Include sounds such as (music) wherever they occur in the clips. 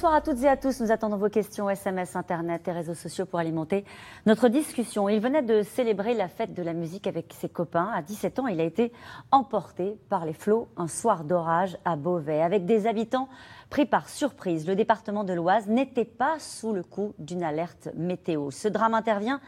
Bonsoir à toutes et à tous. Nous attendons vos questions SMS, Internet et réseaux sociaux pour alimenter notre discussion. Il venait de célébrer la fête de la musique avec ses copains. À 17 ans, il a été emporté par les flots un soir d'orage à Beauvais. Avec des habitants pris par surprise, le département de l'Oise n'était pas sous le coup d'une alerte météo. Ce drame intervient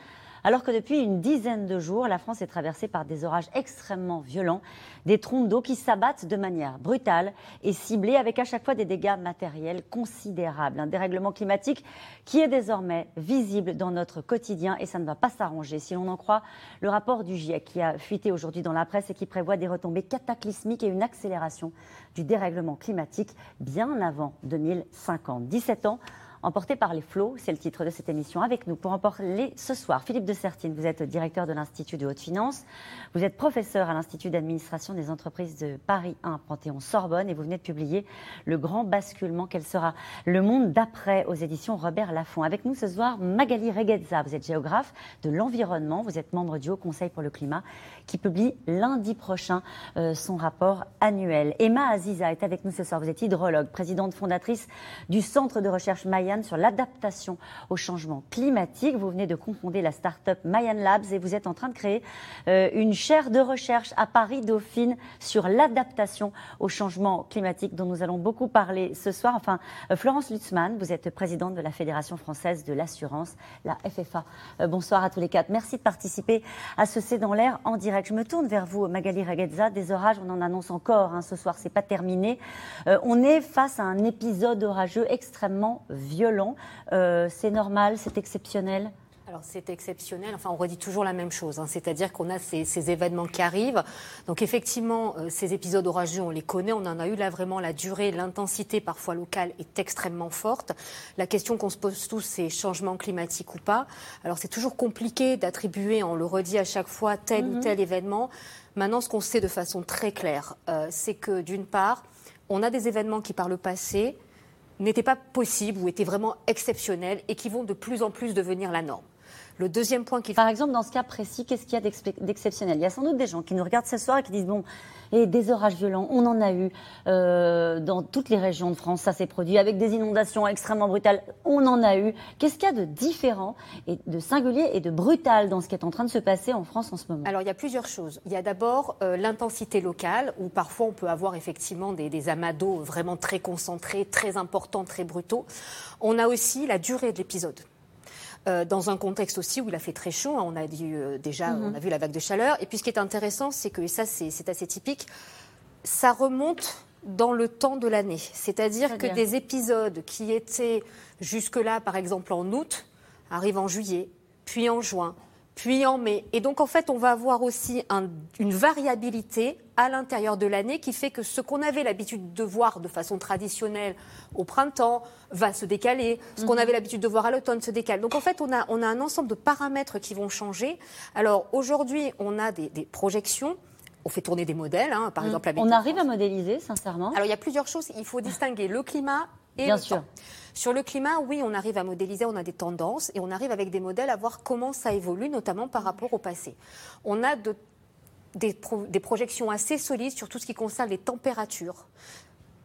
alors que depuis une dizaine de jours, la France est traversée par des orages extrêmement violents, des trompes d'eau qui s'abattent de manière brutale et ciblée avec à chaque fois des dégâts matériels considérables. Un dérèglement climatique qui est désormais visible dans notre quotidien et ça ne va pas s'arranger si l'on en croit le rapport du GIEC qui a fuité aujourd'hui dans la presse et qui prévoit des retombées cataclysmiques et une accélération du dérèglement climatique bien avant 2050. 17 ans Emporté par les flots, c'est le titre de cette émission. Avec nous pour en parler ce soir, Philippe de Sertine, vous êtes directeur de l'Institut de haute finance, vous êtes professeur à l'Institut d'administration des entreprises de Paris 1, Panthéon-Sorbonne, et vous venez de publier Le grand basculement, quel sera le monde d'après aux éditions Robert Laffont. Avec nous ce soir, Magali Reguezza, vous êtes géographe de l'environnement, vous êtes membre du Haut Conseil pour le climat, qui publie lundi prochain euh, son rapport annuel. Emma Aziza est avec nous ce soir, vous êtes hydrologue, présidente fondatrice du Centre de recherche Maya sur l'adaptation au changement climatique. Vous venez de confonder la start-up Mayan Labs et vous êtes en train de créer euh, une chaire de recherche à Paris-Dauphine sur l'adaptation au changement climatique dont nous allons beaucoup parler ce soir. Enfin, euh, Florence Lutzmann, vous êtes présidente de la Fédération française de l'assurance, la FFA. Euh, bonsoir à tous les quatre. Merci de participer à ce C'est dans l'air en direct. Je me tourne vers vous, Magali Ragazza. Des orages, on en annonce encore hein, ce soir, c'est pas terminé. on est face à un épisode orageux extrêmement violent violent. Euh, c'est normal, c'est exceptionnel alors c'est exceptionnel, enfin on redit toujours la même chose, hein. c'est-à-dire qu'on a ces, événements qui arrivent. Donc effectivement, euh, ces épisodes orageux, on les connaît, on en a eu là vraiment la durée, l'intensité parfois locale est extrêmement forte. La question qu'on se pose tous, c'est changement climatique ou pas. Alors c'est toujours compliqué d'attribuer, on le redit à chaque fois, tel ou mhm. tel événement. Maintenant, ce qu'on sait de façon très claire, euh, c'est que d'une part, on a des événements qui par le passé n'étaient pas possibles ou étaient vraiment exceptionnels et qui vont de plus en plus devenir la norme. Le deuxième point qui... Par exemple, dans ce cas précis, qu'est-ce qu'il y a d'exceptionnel? Il y a sans doute des gens qui nous regardent ce soir et qui disent, bon, et des orages violents, on en a eu euh, dans toutes les régions de France, ça s'est produit, avec des inondations extrêmement brutales, on en a eu. Qu'est-ce qu'il y a de différent et de singulier et de brutal dans ce qui est en train de se passer en France en ce moment? Alors il y a plusieurs choses. Il y a d'abord euh, l'intensité locale, où parfois on peut avoir effectivement des, des amas d'eau vraiment très concentrés, très importants, très brutaux. On a aussi la durée de l'épisode. Euh, dans un contexte aussi où il a fait très chaud. Hein, on a euh, déjà, mhm. on a vu la vague de chaleur. Et puis ce qui est intéressant, c'est que, et ça c'est assez typique, ça remonte dans le temps de l'année. C'est-à-dire que des épisodes qui étaient jusque-là, par exemple en août, arrivent en juillet, puis en juin, puis en mai. Et donc, en fait, on va avoir aussi une variabilité à l'intérieur de l'année qui fait que ce qu'on avait l'habitude de voir de façon traditionnelle au printemps va se décaler, ce qu'on mhm. avait l'habitude de voir à l'automne se décale. Donc, en fait, on a, on a un ensemble de paramètres qui vont changer. Alors, aujourd'hui, on a des, projections on fait tourner des modèles, hein, par mhm. exemple. on arrive à modéliser, sincèrement Alors, il y a plusieurs choses. Il faut distinguer le climat et Bien le sûr. temps. Sur le climat, oui, on arrive à modéliser, on a des tendances et on arrive avec des modèles à voir comment ça évolue, notamment par rapport au passé. On a des, des projections assez solides sur tout ce qui concerne les températures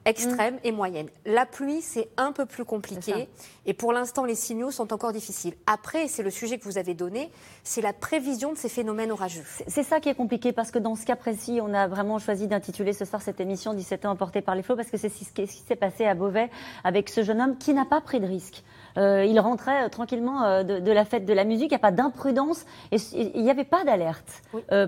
extrême mm. et moyenne. La pluie, c'est un peu plus compliqué. Et pour l'instant, les signaux sont encore difficiles. Après, c'est le sujet que vous avez donné, c'est la prévision de ces phénomènes orageux. C'est ça qui est compliqué parce que dans ce cas précis, on a vraiment choisi d'intituler ce soir cette émission 17 ans emportés par les flots parce que c'est ce qui s'est passé à Beauvais avec ce jeune homme qui n'a pas pris de risque. Euh, il rentrait euh, tranquillement euh, de, la fête de la musique, il n'y a pas d'imprudence et il n'y avait pas d'alerte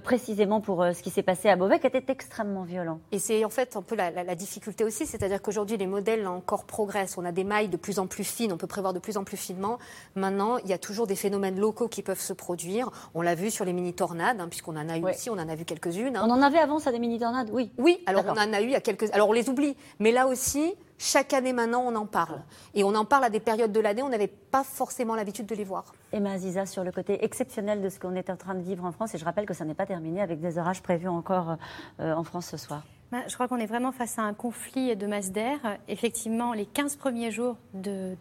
précisément pour ce qui s'est passé à Beauvais qui était extrêmement violent. Et c'est en fait un peu la, la difficulté aussi, c'est-à-dire qu'aujourd'hui les modèles encore progressent, on a des mailles de plus en plus fines, on peut prévoir de plus en plus finement. Maintenant, il y a toujours des phénomènes locaux qui peuvent se produire. On l'a vu sur les mini-tornades, hein, puisqu'on en a eu aussi, on en a vu quelques-unes. Hein. On en avait avant ça des mini-tornades, oui. Oui, alors on en a eu a quelques... Alors on les oublie, mais là aussi, chaque année maintenant, on en parle. Et on en parle à des périodes de l'année, on n'avait pas forcément l'habitude de les voir. Emma Aziza, sur le côté exceptionnel de ce qu'on est en train de vivre en France, et je rappelle que ça n'est pas terminé avec des orages prévus encore euh, en France ce soir. Bah, je crois qu'on est vraiment face à un conflit de masse d'air. Effectivement, les 15 premiers jours de,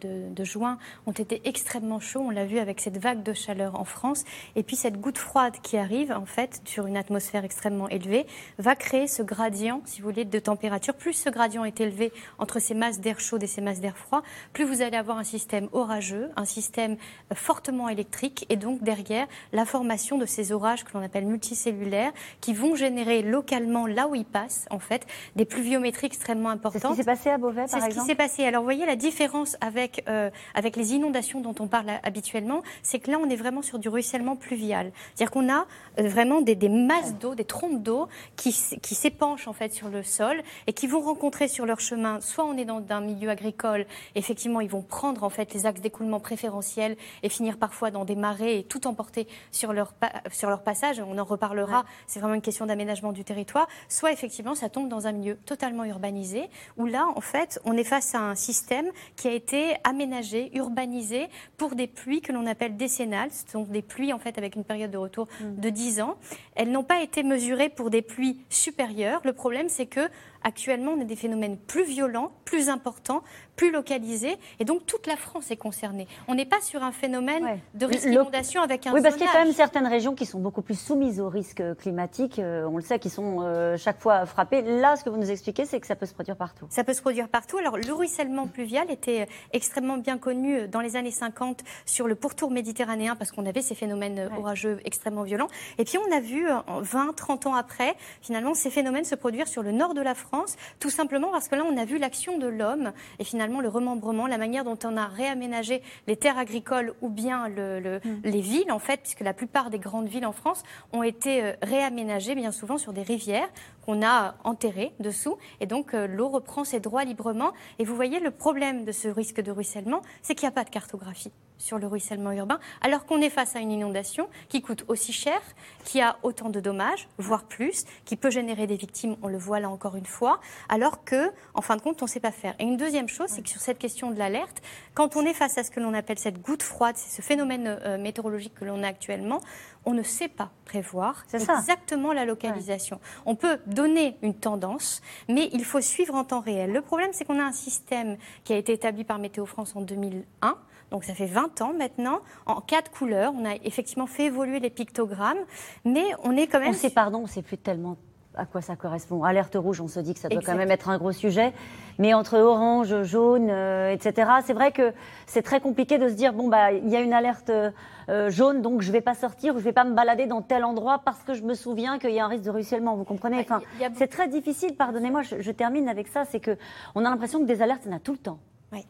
juin ont été extrêmement chauds. On l'a vu avec cette vague de chaleur en France. Et puis cette goutte froide qui arrive, en fait, sur une atmosphère extrêmement élevée, va créer ce gradient, si vous voulez, de température. Plus ce gradient est élevé entre ces masses d'air chaud et ces masses d'air froid, plus vous allez avoir un système orageux, un système fortement électrique, et donc derrière la formation de ces orages que l'on appelle multicellulaires, qui vont générer localement, là où ils passent, en fait, des pluviométries extrêmement importantes. C'est ce qui s'est passé à Beauvais, par exemple C'est ce qui s'est passé. Alors, vous voyez, la différence avec, euh, avec les inondations dont on parle habituellement, c'est que là, on est vraiment sur du ruissellement pluvial. C'est-à-dire qu'on a euh, vraiment des, des masses d'eau, des trompes d'eau qui, qui s'épanchent, en fait, sur le sol et qui vont rencontrer sur leur chemin, soit on est dans un milieu agricole, effectivement, ils vont prendre, en fait, les axes d'écoulement préférentiels et finir parfois dans des marais et tout emporter sur leur, sur leur passage. On en reparlera. C'est vraiment une question d'aménagement du territoire. Soit, effectivement, ça tombe dans un milieu totalement urbanisé, où là, en fait, on est face à un système qui a été aménagé, urbanisé pour des pluies que l'on appelle décennales. Ce sont des pluies, en fait, avec une période de retour mm. de 10 ans. Elles n'ont pas été mesurées pour des pluies supérieures. Le problème, c'est que Actuellement, on a des phénomènes plus violents, plus importants, plus localisés, et donc toute la France est concernée. On n'est pas sur un phénomène de risque d'inondation avec un Oui, parce qu'il y a quand même certaines régions qui sont beaucoup plus soumises au risque climatique, euh, on le sait, qui sont euh, chaque fois frappées. Là, ce que vous nous expliquez, c'est que ça peut se produire partout. Ça peut se produire partout. Alors, le ruissellement pluvial était extrêmement bien connu dans les années 50 sur le pourtour méditerranéen, parce qu'on avait ces phénomènes orageux extrêmement violents. Et puis, on a vu, 20, 30 ans après, finalement, ces phénomènes se produire sur le nord de la France France, tout simplement parce que là, on a vu l'action de l'homme et finalement le remembrement, la manière dont on a réaménagé les terres agricoles ou bien mm. les villes, en fait, puisque la plupart des grandes villes en France ont été euh, réaménagées bien souvent sur des rivières qu'on a enterrées dessous. Et donc, euh, l'eau reprend ses droits librement. Et vous voyez, le problème de ce risque de ruissellement, c'est qu'il n'y a pas de cartographie sur le ruissellement urbain, alors qu'on est face à une inondation qui coûte aussi cher, qui a autant de dommages, voire plus, qui peut générer des victimes, on le voit là encore une fois, alors que, en fin de compte, on ne sait pas faire. Et une deuxième chose, c'est que sur cette question de l'alerte, quand on est face à ce que l'on appelle cette goutte froide, c'est ce phénomène euh, météorologique que l'on a actuellement, on ne sait pas prévoir exactement la localisation. On peut donner une tendance, mais il faut suivre en temps réel. Le problème, c'est qu'on a un système qui a été établi par Météo France en 2001 donc ça fait 20 ans maintenant, en quatre couleurs. On a effectivement fait évoluer les pictogrammes, mais on est quand même... On sait, pardon, on ne sait plus tellement à quoi ça correspond. Alerte rouge, on se dit que ça doit quand même être un gros sujet. Mais entre orange, jaune, euh, etc., c'est vrai que c'est très compliqué de se dire, bon, bah, il y a une alerte euh, jaune, donc je ne vais pas sortir ou je ne vais pas me balader dans tel endroit parce que je me souviens qu'il y a un risque de ruissellement. Vous comprenez? Enfin, C'est très difficile, pardonnez-moi, je, je, termine avec ça, c'est qu'on a l'impression que des alertes, il y en a tout le temps. Oui.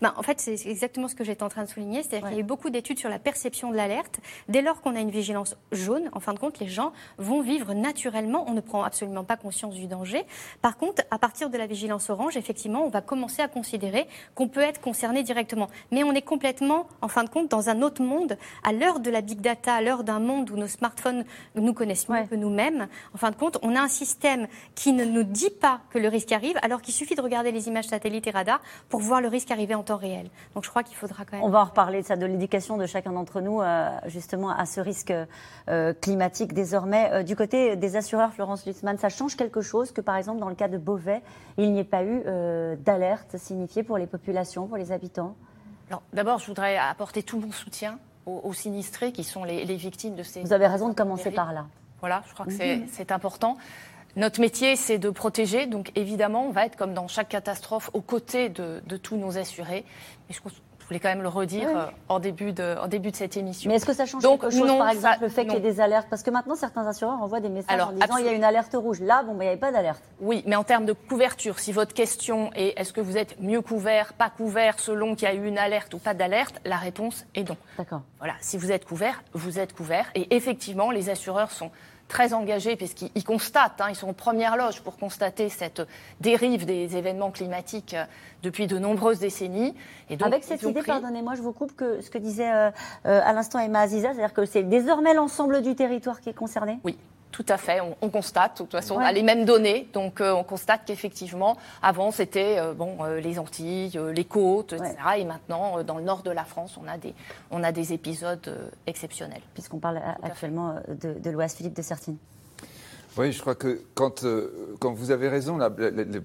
Ben, en fait, c'est exactement ce que j'étais en train de souligner. C'est-à-dire qu'il y a eu beaucoup d'études sur la perception de l'alerte. Dès lors qu'on a une vigilance jaune, en fin de compte, les gens vont vivre naturellement. On ne prend absolument pas conscience du danger. Par contre, à partir de la vigilance orange, effectivement, on va commencer à considérer qu'on peut être concerné directement. Mais on est complètement, en fin de compte, dans un autre monde. À l'heure de la big data, à l'heure d'un monde où nos smartphones nous connaissent mieux que nous-mêmes, en fin de compte, on a un système qui ne nous dit pas que le risque arrive, alors qu'il suffit de regarder les images satellites et radars pour voir le risque arriver en temps réel. Donc je crois qu'il faudra quand même. On va en reparler de ça, de l'éducation de chacun d'entre nous, euh, justement, à ce risque euh, climatique désormais. Euh, du côté des assureurs, Florence Lutzmann, ça change quelque chose que, par exemple, dans le cas de Beauvais, il n'y ait pas eu d'alerte signifiée pour les populations, pour les habitants? D'abord, je voudrais apporter tout mon soutien aux, sinistrés qui sont les, victimes de ces. Vous avez raison de commencer par là. Voilà, je crois que c'est important. Notre métier, c'est de protéger. Donc, évidemment, on va être, comme dans chaque catastrophe, aux côtés de, tous nos assurés. Mais je, voulais quand même le redire euh, en, début de, en début de cette émission. Mais est-ce que ça change quelque chose, par exemple, le fait qu'il y ait des alertes? Parce que maintenant, certains assureurs envoient des messages en disant il y a une alerte rouge. Là, bon, ben, il n'y avait pas d'alerte. Oui, mais en termes de couverture, si votre question est est-ce que vous êtes mieux couvert, pas couvert, selon qu'il y a eu une alerte ou pas d'alerte, la réponse est non. D'accord. Voilà, si vous êtes couvert, vous êtes couvert. Et effectivement, les assureurs sont très engagés puisqu'ils constatent, hein, ils sont en première loge pour constater cette dérive des événements climatiques euh, depuis de nombreuses décennies. Et donc, Avec cette idée, pardonnez-moi, je vous coupe, que ce que disait euh, euh, à l'instant Emma Aziza, c'est-à-dire que c'est désormais l'ensemble du territoire qui est concerné? Oui, tout à fait, on, constate, de toute façon, on a les mêmes données, donc euh, on constate qu'effectivement, avant c'était euh, bon, euh, les Antilles, les côtes, etc. Et maintenant, dans le nord de la France, on a des, on a des épisodes exceptionnels. Puisqu'on parle actuellement de, de l'Ouest, Philippe de Sertine. Oui, je crois que quand, euh, quand vous avez raison, là,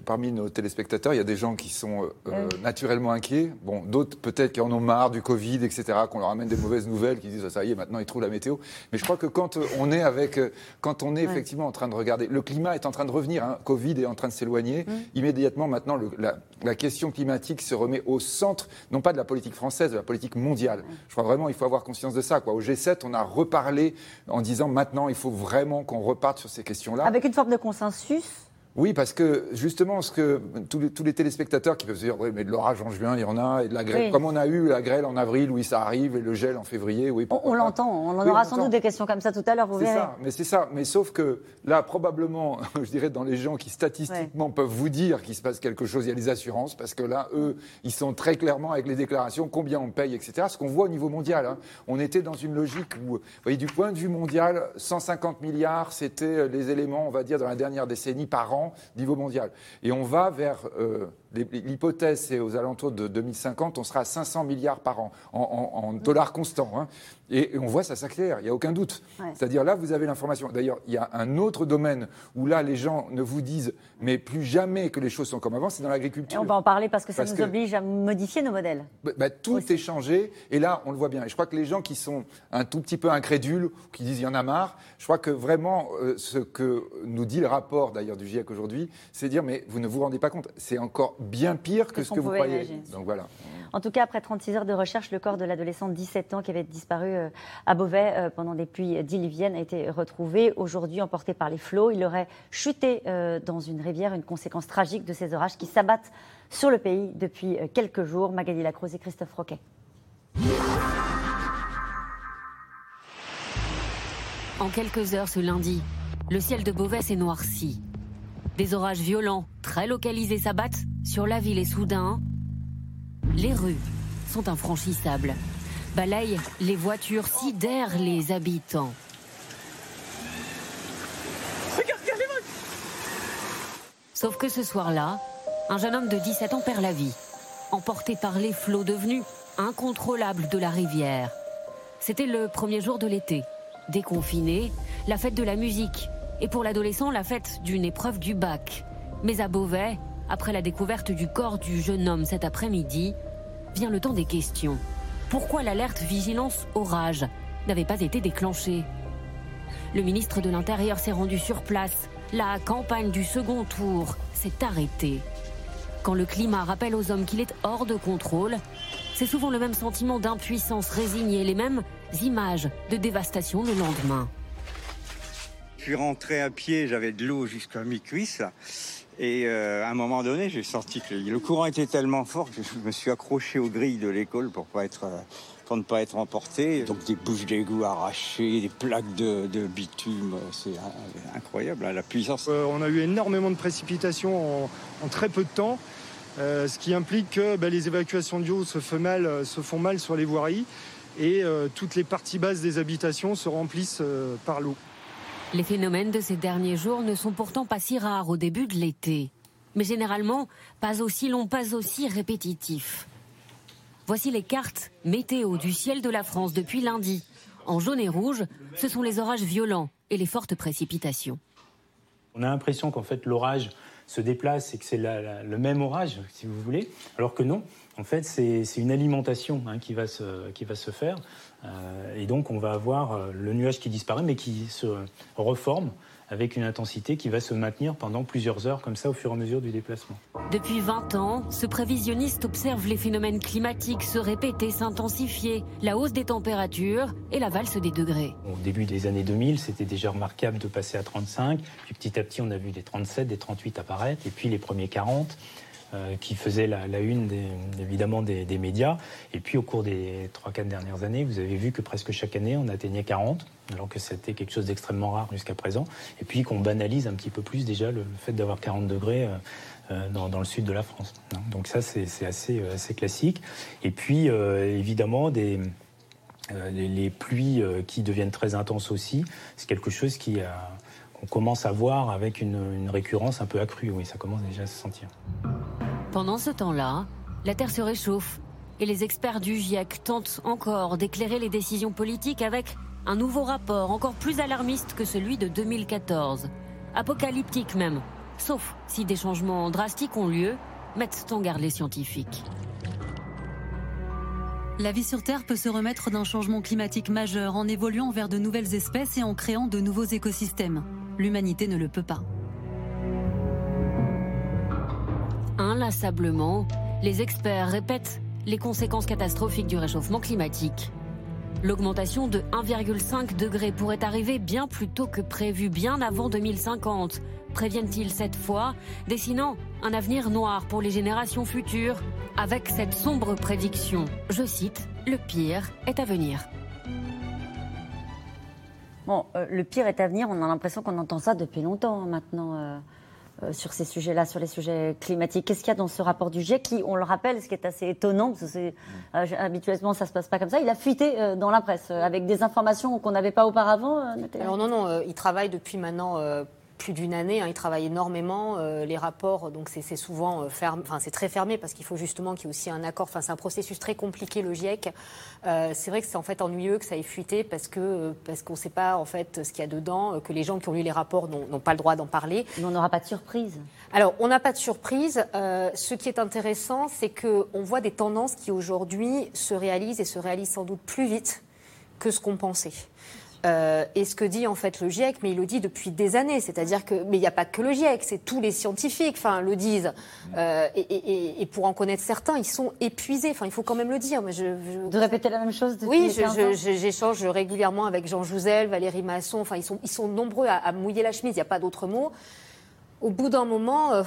parmi nos téléspectateurs, il y a des gens qui sont euh, euh, naturellement inquiets. Bon, d'autres peut-être qui en ont marre du Covid, etc., qu'on leur amène des mauvaises nouvelles, qui disent ah, ça y est, maintenant ils trouvent la météo. Mais je crois que quand on est avec, quand on est effectivement en train de regarder, le climat est en train de revenir, hein, Covid est en train de s'éloigner. Mmh. Immédiatement, maintenant, le, la, la, question climatique se remet au centre, non pas de la politique française, de la politique mondiale. Je crois vraiment, il faut avoir conscience de ça. Quoi. Au G7, on a reparlé en disant maintenant, il faut vraiment qu'on reparte sur ces questions avec une forme de consensus oui, parce que justement, ce que tous les, tous les téléspectateurs qui peuvent se dire, oui, mais de l'orage en juin, il y en a, et de la grêle, comme on a eu la grêle en avril, oui, ça arrive, et le gel en février, oui. On, l'entend, on en aura sans doute des questions comme ça tout à l'heure, vous verrez. Ça, mais c'est ça, mais sauf que là, probablement, (laughs) je dirais, dans les gens qui statistiquement peuvent vous dire qu'il se passe quelque chose, il y a les assurances, parce que là, eux, ils sont très clairement avec les déclarations, combien on paye, etc. Ce qu'on voit au niveau mondial, hein. on était dans une logique où, vous voyez, du point de vue mondial, 150 milliards, c'était les éléments, on va dire, dans la dernière décennie par an, niveau mondial. Et on va vers euh, l'hypothèse, c'est aux alentours de 2050, on sera à 500 milliards par an en, dollars constants. Hein. Et, on voit ça s'accélère, il n'y a aucun doute. C'est-à-dire là, vous avez l'information. D'ailleurs, il y a un autre domaine où là, les gens ne vous disent, mais plus jamais que les choses sont comme avant, c'est dans l'agriculture. on va en parler parce que ça nous oblige à modifier nos modèles. Bah, bah, tout est changé, et là, on le voit bien. Et je crois que les gens qui sont un tout petit peu incrédules, qui disent il y en a marre, je crois que vraiment, euh, ce que nous dit le rapport d'ailleurs du GIEC aujourd'hui, c'est dire, mais vous ne vous rendez pas compte, c'est encore bien pire que, ce que vous croyez. Donc voilà. En tout cas, après 36 heures de recherche, le corps de l'adolescent de 17 ans qui avait disparu euh, à Beauvais euh, pendant des pluies diluviennes a été retrouvé. Aujourd'hui, emporté par les flots, il aurait chuté euh, dans une rivière, une conséquence tragique de ces orages qui s'abattent sur le pays depuis quelques jours. Magali Lacroze et Christophe Roquet. En quelques heures ce lundi, le ciel de Beauvais s'est noirci. Des orages violents, très localisés s'abattent sur la ville et soudain, les rues sont infranchissables. Balayent les voitures, sidèrent les habitants. Sauf que ce soir-là, un jeune homme de 17 ans perd la vie, emporté par les flots devenus incontrôlables de la rivière. C'était le premier jour de l'été. Déconfiné, la fête de la musique, et pour l'adolescent, la fête d'une épreuve du bac. Mais à Beauvais, après la découverte du corps du jeune homme cet après-midi, vient le temps des questions. Pourquoi l'alerte vigilance orage n'avait pas été déclenchée Le ministre de l'Intérieur s'est rendu sur place. La campagne du second tour s'est arrêtée. Quand le climat rappelle aux hommes qu'il est hors de contrôle, c'est souvent le même sentiment d'impuissance résignée, les mêmes images de dévastation le lendemain. Je suis rentré à pied, j'avais de l'eau jusqu'à mi-cuisse. Et euh, à un moment donné, j'ai senti que le courant était tellement fort que je me suis accroché aux grilles de l'école pour euh, ne pas être emporté. Donc des bouches d'égout arrachées, des plaques de, bitume, c'est incroyable hein, la puissance. Euh, on a eu énormément de précipitations en, très peu de temps, ce qui implique que bah, les évacuations d'eau se font mal sur les voiries et toutes les parties basses des habitations se remplissent par l'eau. Les phénomènes de ces derniers jours ne sont pourtant pas si rares au début de l'été, mais généralement pas aussi longs, pas aussi répétitifs. Voici les cartes météo du ciel de la France depuis lundi. En jaune et rouge, ce sont les orages violents et les fortes précipitations. On a l'impression qu'en fait l'orage se déplace et que c'est le même orage, si vous voulez, alors que non. En fait, c'est une alimentation hein, qui, va se, qui va se faire. Euh, et donc, on va avoir euh, le nuage qui disparaît, mais qui se reforme avec une intensité qui va se maintenir pendant plusieurs heures, comme ça, au fur et à mesure du déplacement. Depuis 20 ans, ce prévisionniste observe les phénomènes climatiques se répéter, s'intensifier, la hausse des températures et la valse des degrés. Au début des années 2000, c'était déjà remarquable de passer à 35, puis petit à petit, on a vu des 37, des 38 apparaître, et puis les premiers 40. Euh, qui faisait la, une évidemment des, médias. Et puis au cours des 3-4 dernières années, vous avez vu que presque chaque année, on atteignait 40, alors que c'était quelque chose d'extrêmement rare jusqu'à présent. Et puis qu'on banalise un petit peu plus déjà le, fait d'avoir 40 degrés. Euh, euh, dans, le sud de la France. Donc ça, c'est assez, classique. Et puis, évidemment, des, les, pluies qui deviennent très intenses aussi, c'est quelque chose qui qu'on commence à voir avec une, une, récurrence un peu accrue. Oui, ça commence déjà à se sentir. Pendant ce temps-là, la Terre se réchauffe et les experts du GIEC tentent encore d'éclairer les décisions politiques avec un nouveau rapport encore plus alarmiste que celui de 2014. apocalyptique même, sauf si des changements drastiques ont lieu, mettent en garde les scientifiques. La vie sur Terre peut se remettre d'un changement climatique majeur en évoluant vers de nouvelles espèces et en créant de nouveaux écosystèmes. L'humanité ne le peut pas. Inlassablement, les experts répètent les conséquences catastrophiques du réchauffement climatique. L'augmentation de 1,5 degré pourrait arriver bien plus tôt que prévu, bien avant 2050, préviennent-ils cette fois, dessinant un avenir noir pour les générations futures, avec cette sombre prédiction. Je cite, Le pire est à venir. Bon, euh, le pire est à venir, on a l'impression qu'on entend ça depuis longtemps hein, maintenant. Euh, sur ces sujets-là, sur les sujets climatiques. Qu'est-ce qu'il y a dans ce rapport du GIEC qui, on le rappelle, ce qui est assez étonnant, parce que habituellement ça se passe pas comme ça, il a fuité dans la presse avec des informations qu'on n'avait pas auparavant. Alors non, non, il travaille depuis maintenant plus d'une année. Hein, il travaille énormément. Euh, les rapports, donc c'est souvent euh, fermé, enfin c'est très fermé parce qu'il faut justement qu'il y ait aussi un accord. Enfin c'est un processus très compliqué le GIEC. Euh, c'est vrai que c'est en fait ennuyeux que ça ait fuité parce que parce qu'on ne sait pas en fait ce qu'il y a dedans, que les gens qui ont lu les rapports n'ont pas le droit d'en parler. Mais on n'aura pas de surprise. Alors on n'a pas de surprise. ce qui est intéressant, c'est que on voit des tendances qui aujourd'hui se réalisent et se réalisent sans doute plus vite que ce qu'on pensait. Euh, et ce que dit en fait le GIEC, mais il le dit depuis des années, c'est-à-dire que, mais il n'y a pas que le GIEC, c'est tous les scientifiques, enfin, le disent. Euh, et, pour en connaître certains, ils sont épuisés. Enfin, il faut quand même le dire. Mais je, De répéter la même chose. Depuis oui, j'échange régulièrement avec Jean Jouzel, Valérie Masson. Enfin, ils sont, ils sont nombreux à, mouiller la chemise. Il n'y a pas d'autre mot. Au bout d'un moment. Euh,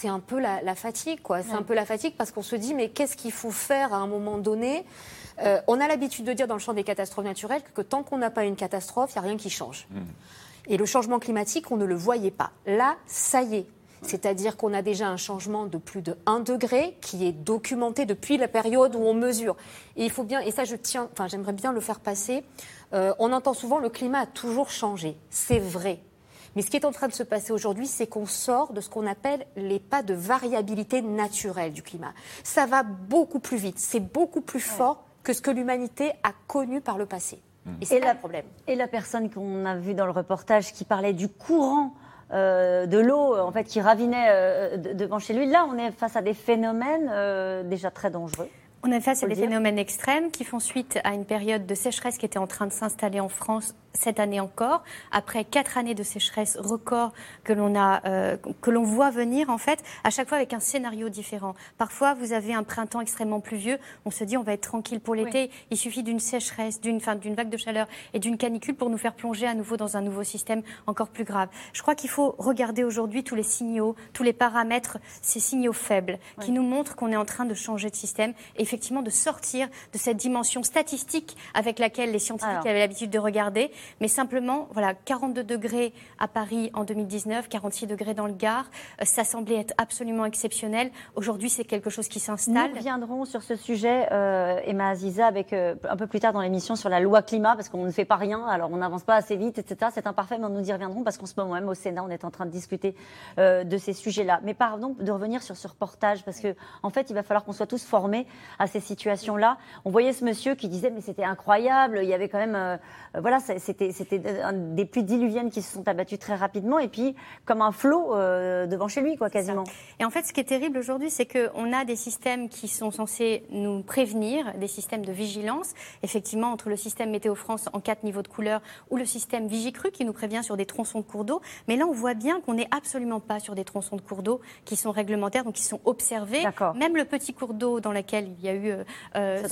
c'est un peu la, fatigue, quoi. C'est un peu la fatigue parce qu'on se dit, mais qu'est-ce qu'il faut faire à un moment donné? Euh, on a l'habitude de dire dans le champ des catastrophes naturelles que, tant qu'on n'a pas une catastrophe, il n'y a rien qui change. Mmh. Et le changement climatique, on ne le voyait pas. Là, ça y est. C'est-à-dire qu'on a déjà un changement de plus de 1 degré qui est documenté depuis la période où on mesure. Et il faut bien, et ça je tiens, enfin j'aimerais bien le faire passer. Euh, on entend souvent le climat a toujours changé. C'est vrai. Mais ce qui est en train de se passer aujourd'hui, c'est qu'on sort de ce qu'on appelle les pas de variabilité naturelle du climat. Ça va beaucoup plus vite, c'est beaucoup plus fort que ce que l'humanité a connu par le passé. Mmh. Et c'est là le problème. Et la personne qu'on a vue dans le reportage qui parlait du courant euh, de l'eau en fait qui ravinait euh, devant chez lui. Là, on est face à des phénomènes euh, déjà très dangereux. On est face à des phénomènes extrêmes qui font suite à une période de sécheresse qui était en train de s'installer en France cette année encore, après quatre années de sécheresse record que l'on a, euh, que l'on voit venir en fait, à chaque fois avec un scénario différent. Parfois, vous avez un printemps extrêmement pluvieux, on se dit on va être tranquille pour l'été. Il suffit d'une sécheresse, d'une fin, d'une vague de chaleur et d'une canicule pour nous faire plonger à nouveau dans un nouveau système encore plus grave. Je crois qu'il faut regarder aujourd'hui tous les signaux, tous les paramètres, ces signaux faibles qui nous montrent qu'on est en train de changer de système, et effectivement de sortir de cette dimension statistique avec laquelle les scientifiques avaient l'habitude de regarder mais simplement, voilà, 42 degrés à Paris en 2019, 46 degrés dans le Gard, euh, ça semblait être absolument exceptionnel. Aujourd'hui, c'est quelque chose qui s'installe. Nous reviendrons sur ce sujet, euh, Emma Aziza, avec euh, un peu plus tard dans l'émission sur la loi climat, parce qu'on ne fait pas rien, alors on n'avance pas assez vite, etc. C'est imparfait, mais nous y reviendrons parce qu'en ce moment même au Sénat, on est en train de discuter de ces sujets-là. Mais pardon de revenir sur ce reportage, parce que en fait, il va falloir qu'on soit tous formés à ces situations-là. On voyait ce monsieur qui disait, mais c'était incroyable, il y avait quand même, voilà, c'est c'était des pluies diluviennes qui se sont abattues très rapidement et puis comme un flot euh, devant chez lui, quoi, quasiment. Et en fait, ce qui est terrible aujourd'hui, c'est qu'on a des systèmes qui sont censés nous prévenir, des systèmes de vigilance, effectivement, entre le système Météo France en quatre niveaux de couleur ou le système Vigicru qui nous prévient sur des tronçons de cours d'eau. Mais là, on voit bien qu'on n'est absolument pas sur des tronçons de cours d'eau qui sont réglementaires, donc qui sont observés. Même le petit cours d'eau dans lequel il y a eu euh,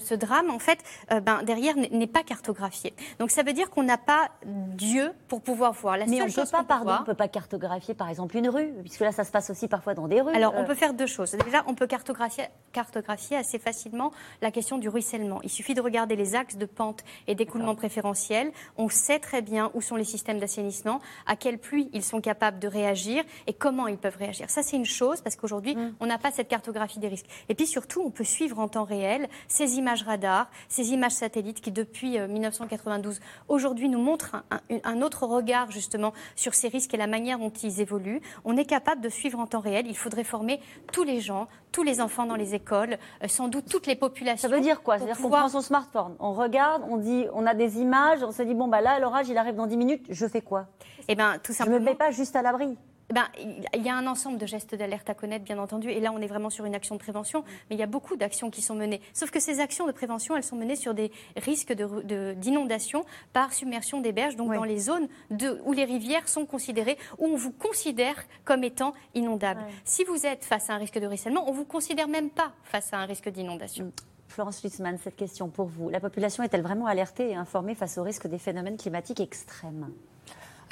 ce, drame, en fait, euh, ben, derrière n'est pas cartographié. Donc ça veut dire qu'on n'a pas Dieu pour pouvoir voir. La Mais on ne peut pas, pardon, on peut pas cartographier par exemple une rue, puisque là ça se passe aussi parfois dans des rues. Alors on euh. peut faire deux choses. Déjà, on peut cartographier, cartographier assez facilement la question du ruissellement. Il suffit de regarder les axes de pente et d'écoulement préférentiel. On sait très bien où sont les systèmes d'assainissement, à quelle pluie ils sont capables de réagir et comment ils peuvent réagir. Ça c'est une chose parce qu'aujourd'hui mm. on n'a pas cette cartographie des risques. Et puis surtout, on peut suivre en temps réel ces images radars, ces images satellites qui depuis 1992 euh, aujourd'hui nous montre un, autre regard justement sur ces risques et la manière dont ils évoluent. On est capable de suivre en temps réel. Il faudrait former tous les gens, tous les enfants dans les écoles, euh, sans doute toutes les populations. Ça veut dire quoi? C'est-à-dire qu'on prend son smartphone, on regarde, on dit, on a des images, on se dit bon bah là l'orage il arrive dans 10 minutes, je fais quoi? Eh ben tout simplement. Je me mets pas juste à l'abri. Ben, il y a un ensemble de gestes d'alerte à connaître, bien entendu. Et là, on est vraiment sur une action de prévention. Mais il y a beaucoup d'actions qui sont menées. Sauf que ces actions de prévention, elles sont menées sur des risques d'inondation de, par submersion des berges, donc dans les zones de, où les rivières sont considérées, où on vous considère comme étant inondable. Si vous êtes face à un risque de ruissellement, on ne vous considère même pas face à un risque d'inondation. Florence Schlitzmann, cette question pour vous. La population est-elle vraiment alertée et informée face au risque des phénomènes climatiques extrêmes?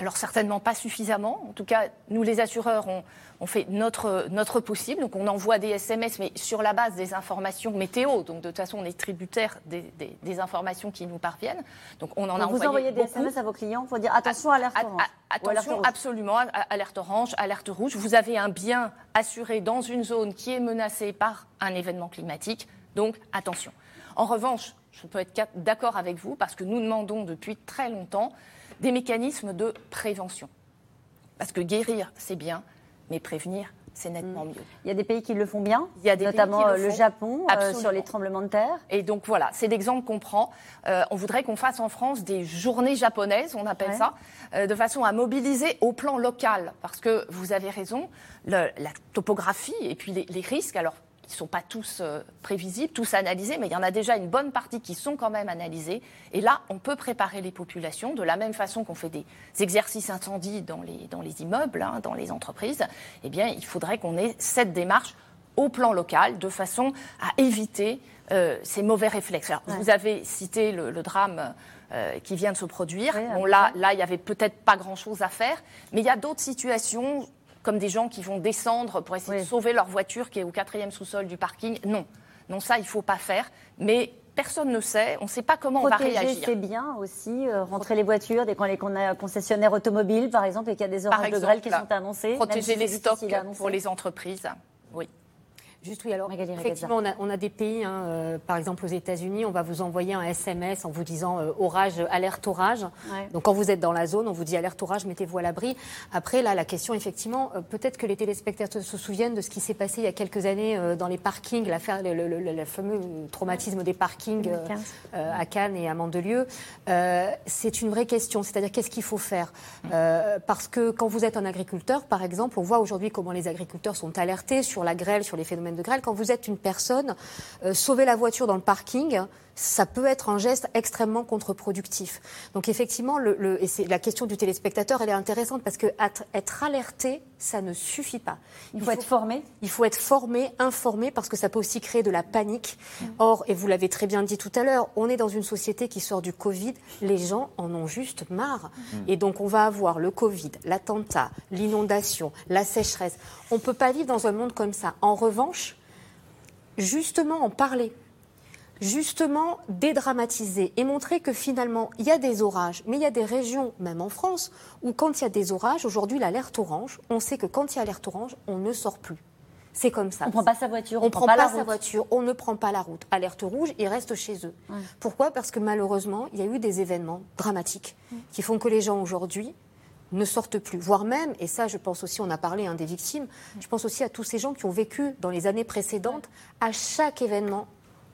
Alors certainement pas suffisamment. En tout cas, nous les assureurs, on, fait notre, notre possible. Donc on envoie des SMS, mais sur la base des informations météo. Donc de toute façon, on est tributaire des, informations qui nous parviennent. Donc on en a Vous envoyez des SMS à vos clients pour dire attention, alerte orange. attention, absolument, alerte orange, alerte rouge. Vous avez un bien assuré dans une zone qui est menacée par un événement climatique. Donc attention. En revanche, je peux être d'accord avec vous parce que nous demandons depuis très longtemps des mécanismes de prévention. Parce que guérir, c'est bien, mais prévenir, c'est nettement mm. mieux. Il y a des pays qui le font bien, Il y a des notamment le, Japon euh, sur les tremblements de terre. Et donc voilà, c'est l'exemple qu'on prend. Euh, on voudrait qu'on fasse en France des journées japonaises, on appelle ça, euh, de façon à mobiliser au plan local. Parce que vous avez raison, la topographie et puis les, les risques. Alors ils ne sont pas tous euh, prévisibles, tous analysés, mais il y en a déjà une bonne partie qui sont quand même analysés. Et là, on peut préparer les populations de la même façon qu'on fait des exercices incendies dans les, dans les immeubles, hein, dans les entreprises. Eh bien, il faudrait qu'on ait cette démarche au plan local, de façon à éviter euh, ces mauvais réflexes. Vous avez cité le, drame euh, qui vient de se produire. bon, là, là, il n'y avait peut-être pas grand-chose à faire, mais il y a d'autres situations comme des gens qui vont descendre pour essayer de sauver leur voiture qui est au quatrième sous-sol du parking. Non, non, ça, il ne faut pas faire. Mais personne ne sait, on ne sait pas comment on va réagir. c'est bien aussi, euh, rentrer les voitures dès qu'on est concessionnaires automobiles, par exemple, et qu'il y a des orages de grêle qui sont annoncés. Protéger les stocks pour les entreprises, oui. Juste oui, alors effectivement, on a, des pays, hein, euh, par exemple aux États-Unis, on va vous envoyer un SMS en vous disant euh, orage, alerte orage. Donc quand vous êtes dans la zone, on vous dit alerte orage, mettez-vous à l'abri. Après, là, la question, effectivement, euh, peut-être que les téléspectateurs se souviennent de ce qui s'est passé il y a quelques années dans les parkings, l'affaire, le, le, fameux traumatisme des parkings à Cannes et à Mandelieu. c'est une vraie question, c'est-à-dire qu'est-ce qu'il faut faire? Parce que quand vous êtes un agriculteur, par exemple, on voit aujourd'hui comment les agriculteurs sont alertés sur la grêle, sur les phénomènes de grêle, quand vous êtes une personne, euh, sauver la voiture dans le parking, ça peut être un geste extrêmement contre-productif. Donc effectivement, le, et c'est la question du téléspectateur, elle est intéressante parce que être, alerté, ça ne suffit pas. Il, faut, être formé. Il faut être formé, informé, parce que ça peut aussi créer de la panique. Mm. Or, et vous l'avez très bien dit tout à l'heure, on est dans une société qui sort du Covid. Les gens en ont juste marre. Mm. Et donc, on va avoir le Covid, l'attentat, l'inondation, la sécheresse. On ne peut pas vivre dans un monde comme ça. En revanche, justement en parler, justement dédramatiser et montrer que finalement il y a des orages, mais il y a des régions, même en France, où quand il y a des orages, aujourd'hui l'alerte orange, on sait que quand il y a alerte orange, on ne sort plus. C'est comme ça. On ne prend pas sa voiture. On ne prend, pas, sa voiture. On ne prend pas la route. Alerte rouge, ils restent chez eux. Pourquoi? Parce que malheureusement, il y a eu des événements dramatiques qui font que les gens aujourd'hui ne sortent plus, voire même, et ça je pense aussi, on a parlé hein, des victimes, je pense aussi à tous ces gens qui ont vécu dans les années précédentes, à chaque événement,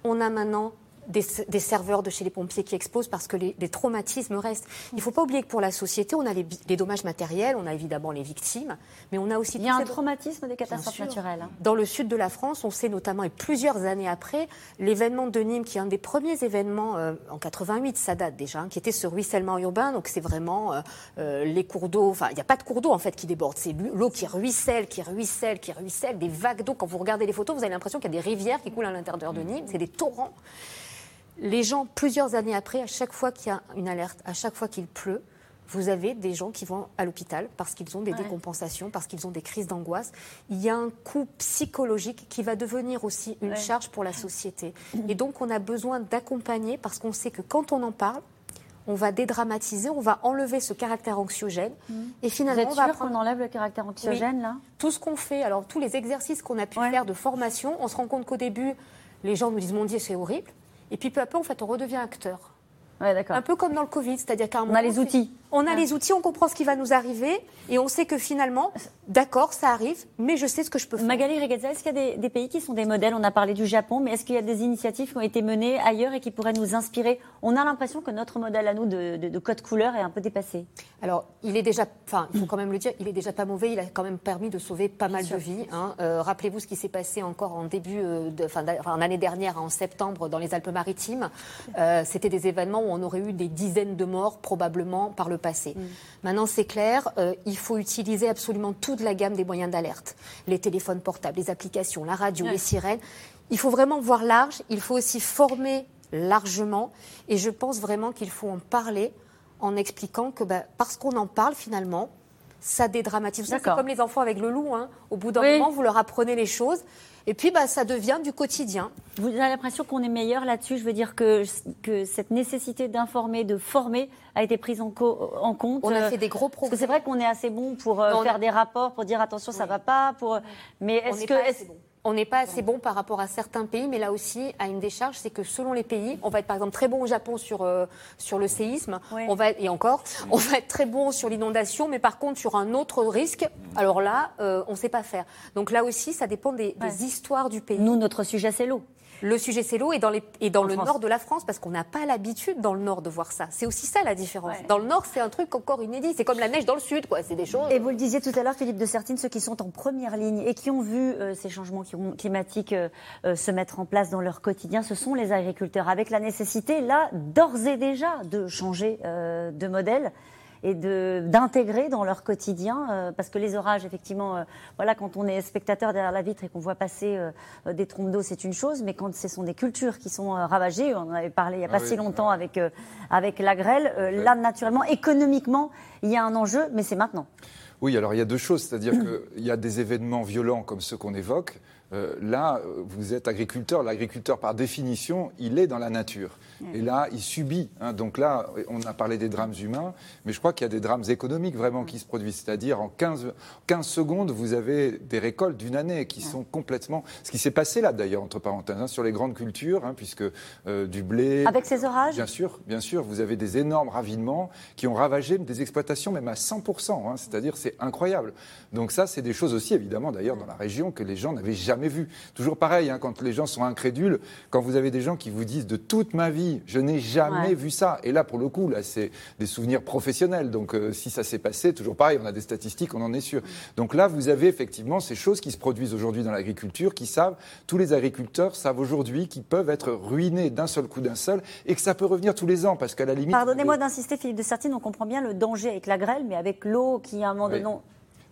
on a maintenant des, serveurs de chez les pompiers qui explosent parce que les, traumatismes restent. Il ne faut pas oublier que pour la société, on a les, dommages matériels, on a évidemment les victimes, mais on a aussi... Il y a un traumatisme des catastrophes naturelles. Hein. Dans le sud de la France, on sait notamment, et plusieurs années après, l'événement de Nîmes, qui est un des premiers événements euh, en 88, ça date déjà, hein, qui était ce ruissellement urbain, donc c'est vraiment euh, euh, les cours d'eau, enfin il n'y a pas de cours d'eau en fait qui déborde, c'est l'eau qui ruisselle, qui ruisselle, qui ruisselle, des vagues d'eau. Quand vous regardez les photos, vous avez l'impression qu'il y a des rivières qui coulent à l'intérieur de Nîmes, c'est des torrents les gens, plusieurs années après, à chaque fois qu'il y a une alerte, à chaque fois qu'il pleut, vous avez des gens qui vont à l'hôpital parce qu'ils ont des décompensations, parce qu'ils ont des crises d'angoisse. Il y a un coût psychologique qui va devenir aussi une charge pour la société. Et donc, on a besoin d'accompagner parce qu'on sait que quand on en parle, on va dédramatiser, on va enlever ce caractère anxiogène. Mmh. Et finalement, Vous êtes on va enlève le caractère anxiogène là? Tout ce qu'on fait, alors tous les exercices qu'on a pu faire de formation, on se rend compte qu'au début, les gens nous disent mon Dieu, c'est horrible. Et puis peu à peu, en fait, on redevient acteur. Un peu comme dans le Covid, c'est-à-dire qu'à un moment. On a les outils. On a les outils, on comprend ce qui va nous arriver et on sait que finalement, d'accord, ça arrive, mais je sais ce que je peux faire. Magali Regazza, est-ce qu'il y a des, pays qui sont des modèles? On a parlé du Japon, mais est-ce qu'il y a des initiatives qui ont été menées ailleurs et qui pourraient nous inspirer? On a l'impression que notre modèle à nous de, code couleur est un peu dépassé. Alors, il est déjà, enfin, il faut quand même le dire, il est déjà pas mauvais. Il a quand même permis de sauver pas mal de vies. Hein. Euh, rappelez-vous ce qui s'est passé encore en début, euh, de, enfin, en année dernière, en septembre, dans les Alpes-Maritimes. Euh, c'était des événements où on aurait eu des dizaines de morts probablement par le passé. Mm. Maintenant, c'est clair, euh, il faut utiliser absolument toute la gamme des moyens d'alerte. Les téléphones portables, les applications, la radio, les sirènes. Il faut vraiment voir large, il faut aussi former largement. Et je pense vraiment qu'il faut en parler en expliquant que bah, parce qu'on en parle finalement, ça dédramatise. C'est comme les enfants avec le loup. Hein. Au bout d'un moment, vous leur apprenez les choses. Et puis, bah, ça devient du quotidien. Vous avez l'impression qu'on est meilleur là-dessus? Je veux dire que, que cette nécessité d'informer, de former, a été prise en, en, compte. On a fait des gros progrès. Parce que c'est vrai qu'on est assez bon pour euh, faire des rapports, pour dire attention, ça va pas. Pour... Mais est-ce que. Est on n'est pas assez bon par rapport à certains pays, mais là aussi, à une décharge, c'est que selon les pays, on va être par exemple très bon au Japon sur, euh, sur le séisme, on va et encore, on va être très bon sur l'inondation, mais par contre sur un autre risque, alors là, euh, on ne sait pas faire. Donc là aussi, ça dépend des histoires du pays. Nous, notre sujet, c'est l'eau. Le sujet, c'est l'eau et dans, les, et dans le nord de la France, parce qu'on n'a pas l'habitude dans le nord de voir ça. C'est aussi ça la différence. Dans le nord, c'est un truc encore inédit. C'est comme la neige dans le sud, quoi. C'est des choses. Et vous le disiez tout à l'heure, Philippe de Sertine, ceux qui sont en première ligne et qui ont vu euh, ces changements climatiques euh, euh, se mettre en place dans leur quotidien, ce sont les agriculteurs, avec la nécessité, là, d'ores et déjà, de changer de modèle et d'intégrer dans leur quotidien, euh, parce que les orages, effectivement, euh, voilà, quand on est spectateur derrière la vitre et qu'on voit passer euh, des trompes d'eau, c'est une chose, mais quand ce sont des cultures qui sont ravagées, on en avait parlé il n'y a pas ah si longtemps avec, avec la grêle, là, naturellement, économiquement, il y a un enjeu, mais c'est maintenant. Oui, alors il y a deux choses, c'est-à-dire qu'il y a des événements violents comme ceux qu'on évoque. Là, vous êtes agriculteur. L'agriculteur, par définition, il est dans la nature. Et là, il subit. Hein. Donc là, on a parlé des drames humains, mais je crois qu'il y a des drames économiques vraiment qui se produisent. C'est-à-dire, en 15, 15 secondes, vous avez des récoltes d'une année qui sont complètement. Ce qui s'est passé là, d'ailleurs, entre parenthèses, hein, sur les grandes cultures, hein, puisque euh, du blé. Avec ces orages? Bien sûr, bien sûr. Vous avez des énormes ravinements qui ont ravagé des exploitations, même à 100%. C'est-à-dire, c'est incroyable. Donc, ça, c'est des choses aussi, évidemment, d'ailleurs, dans la région, que les gens n'avaient jamais vues. Toujours pareil, quand les gens sont incrédules, quand vous avez des gens qui vous disent de toute ma vie, je n'ai jamais vu ça. Et là, pour le coup, là, c'est des souvenirs professionnels. Donc, euh, si ça s'est passé, toujours pareil, on a des statistiques, on en est sûr. Donc là, vous avez effectivement ces choses qui se produisent aujourd'hui dans l'agriculture, qui savent, tous les agriculteurs savent aujourd'hui qu'ils peuvent être ruinés d'un seul coup d'un seul et que ça peut revenir tous les ans, parce qu'à la limite. Pardonnez-moi d'insister, Philippe de Sartine, on comprend bien le danger avec la grêle, mais avec l'eau qui, à un moment donné,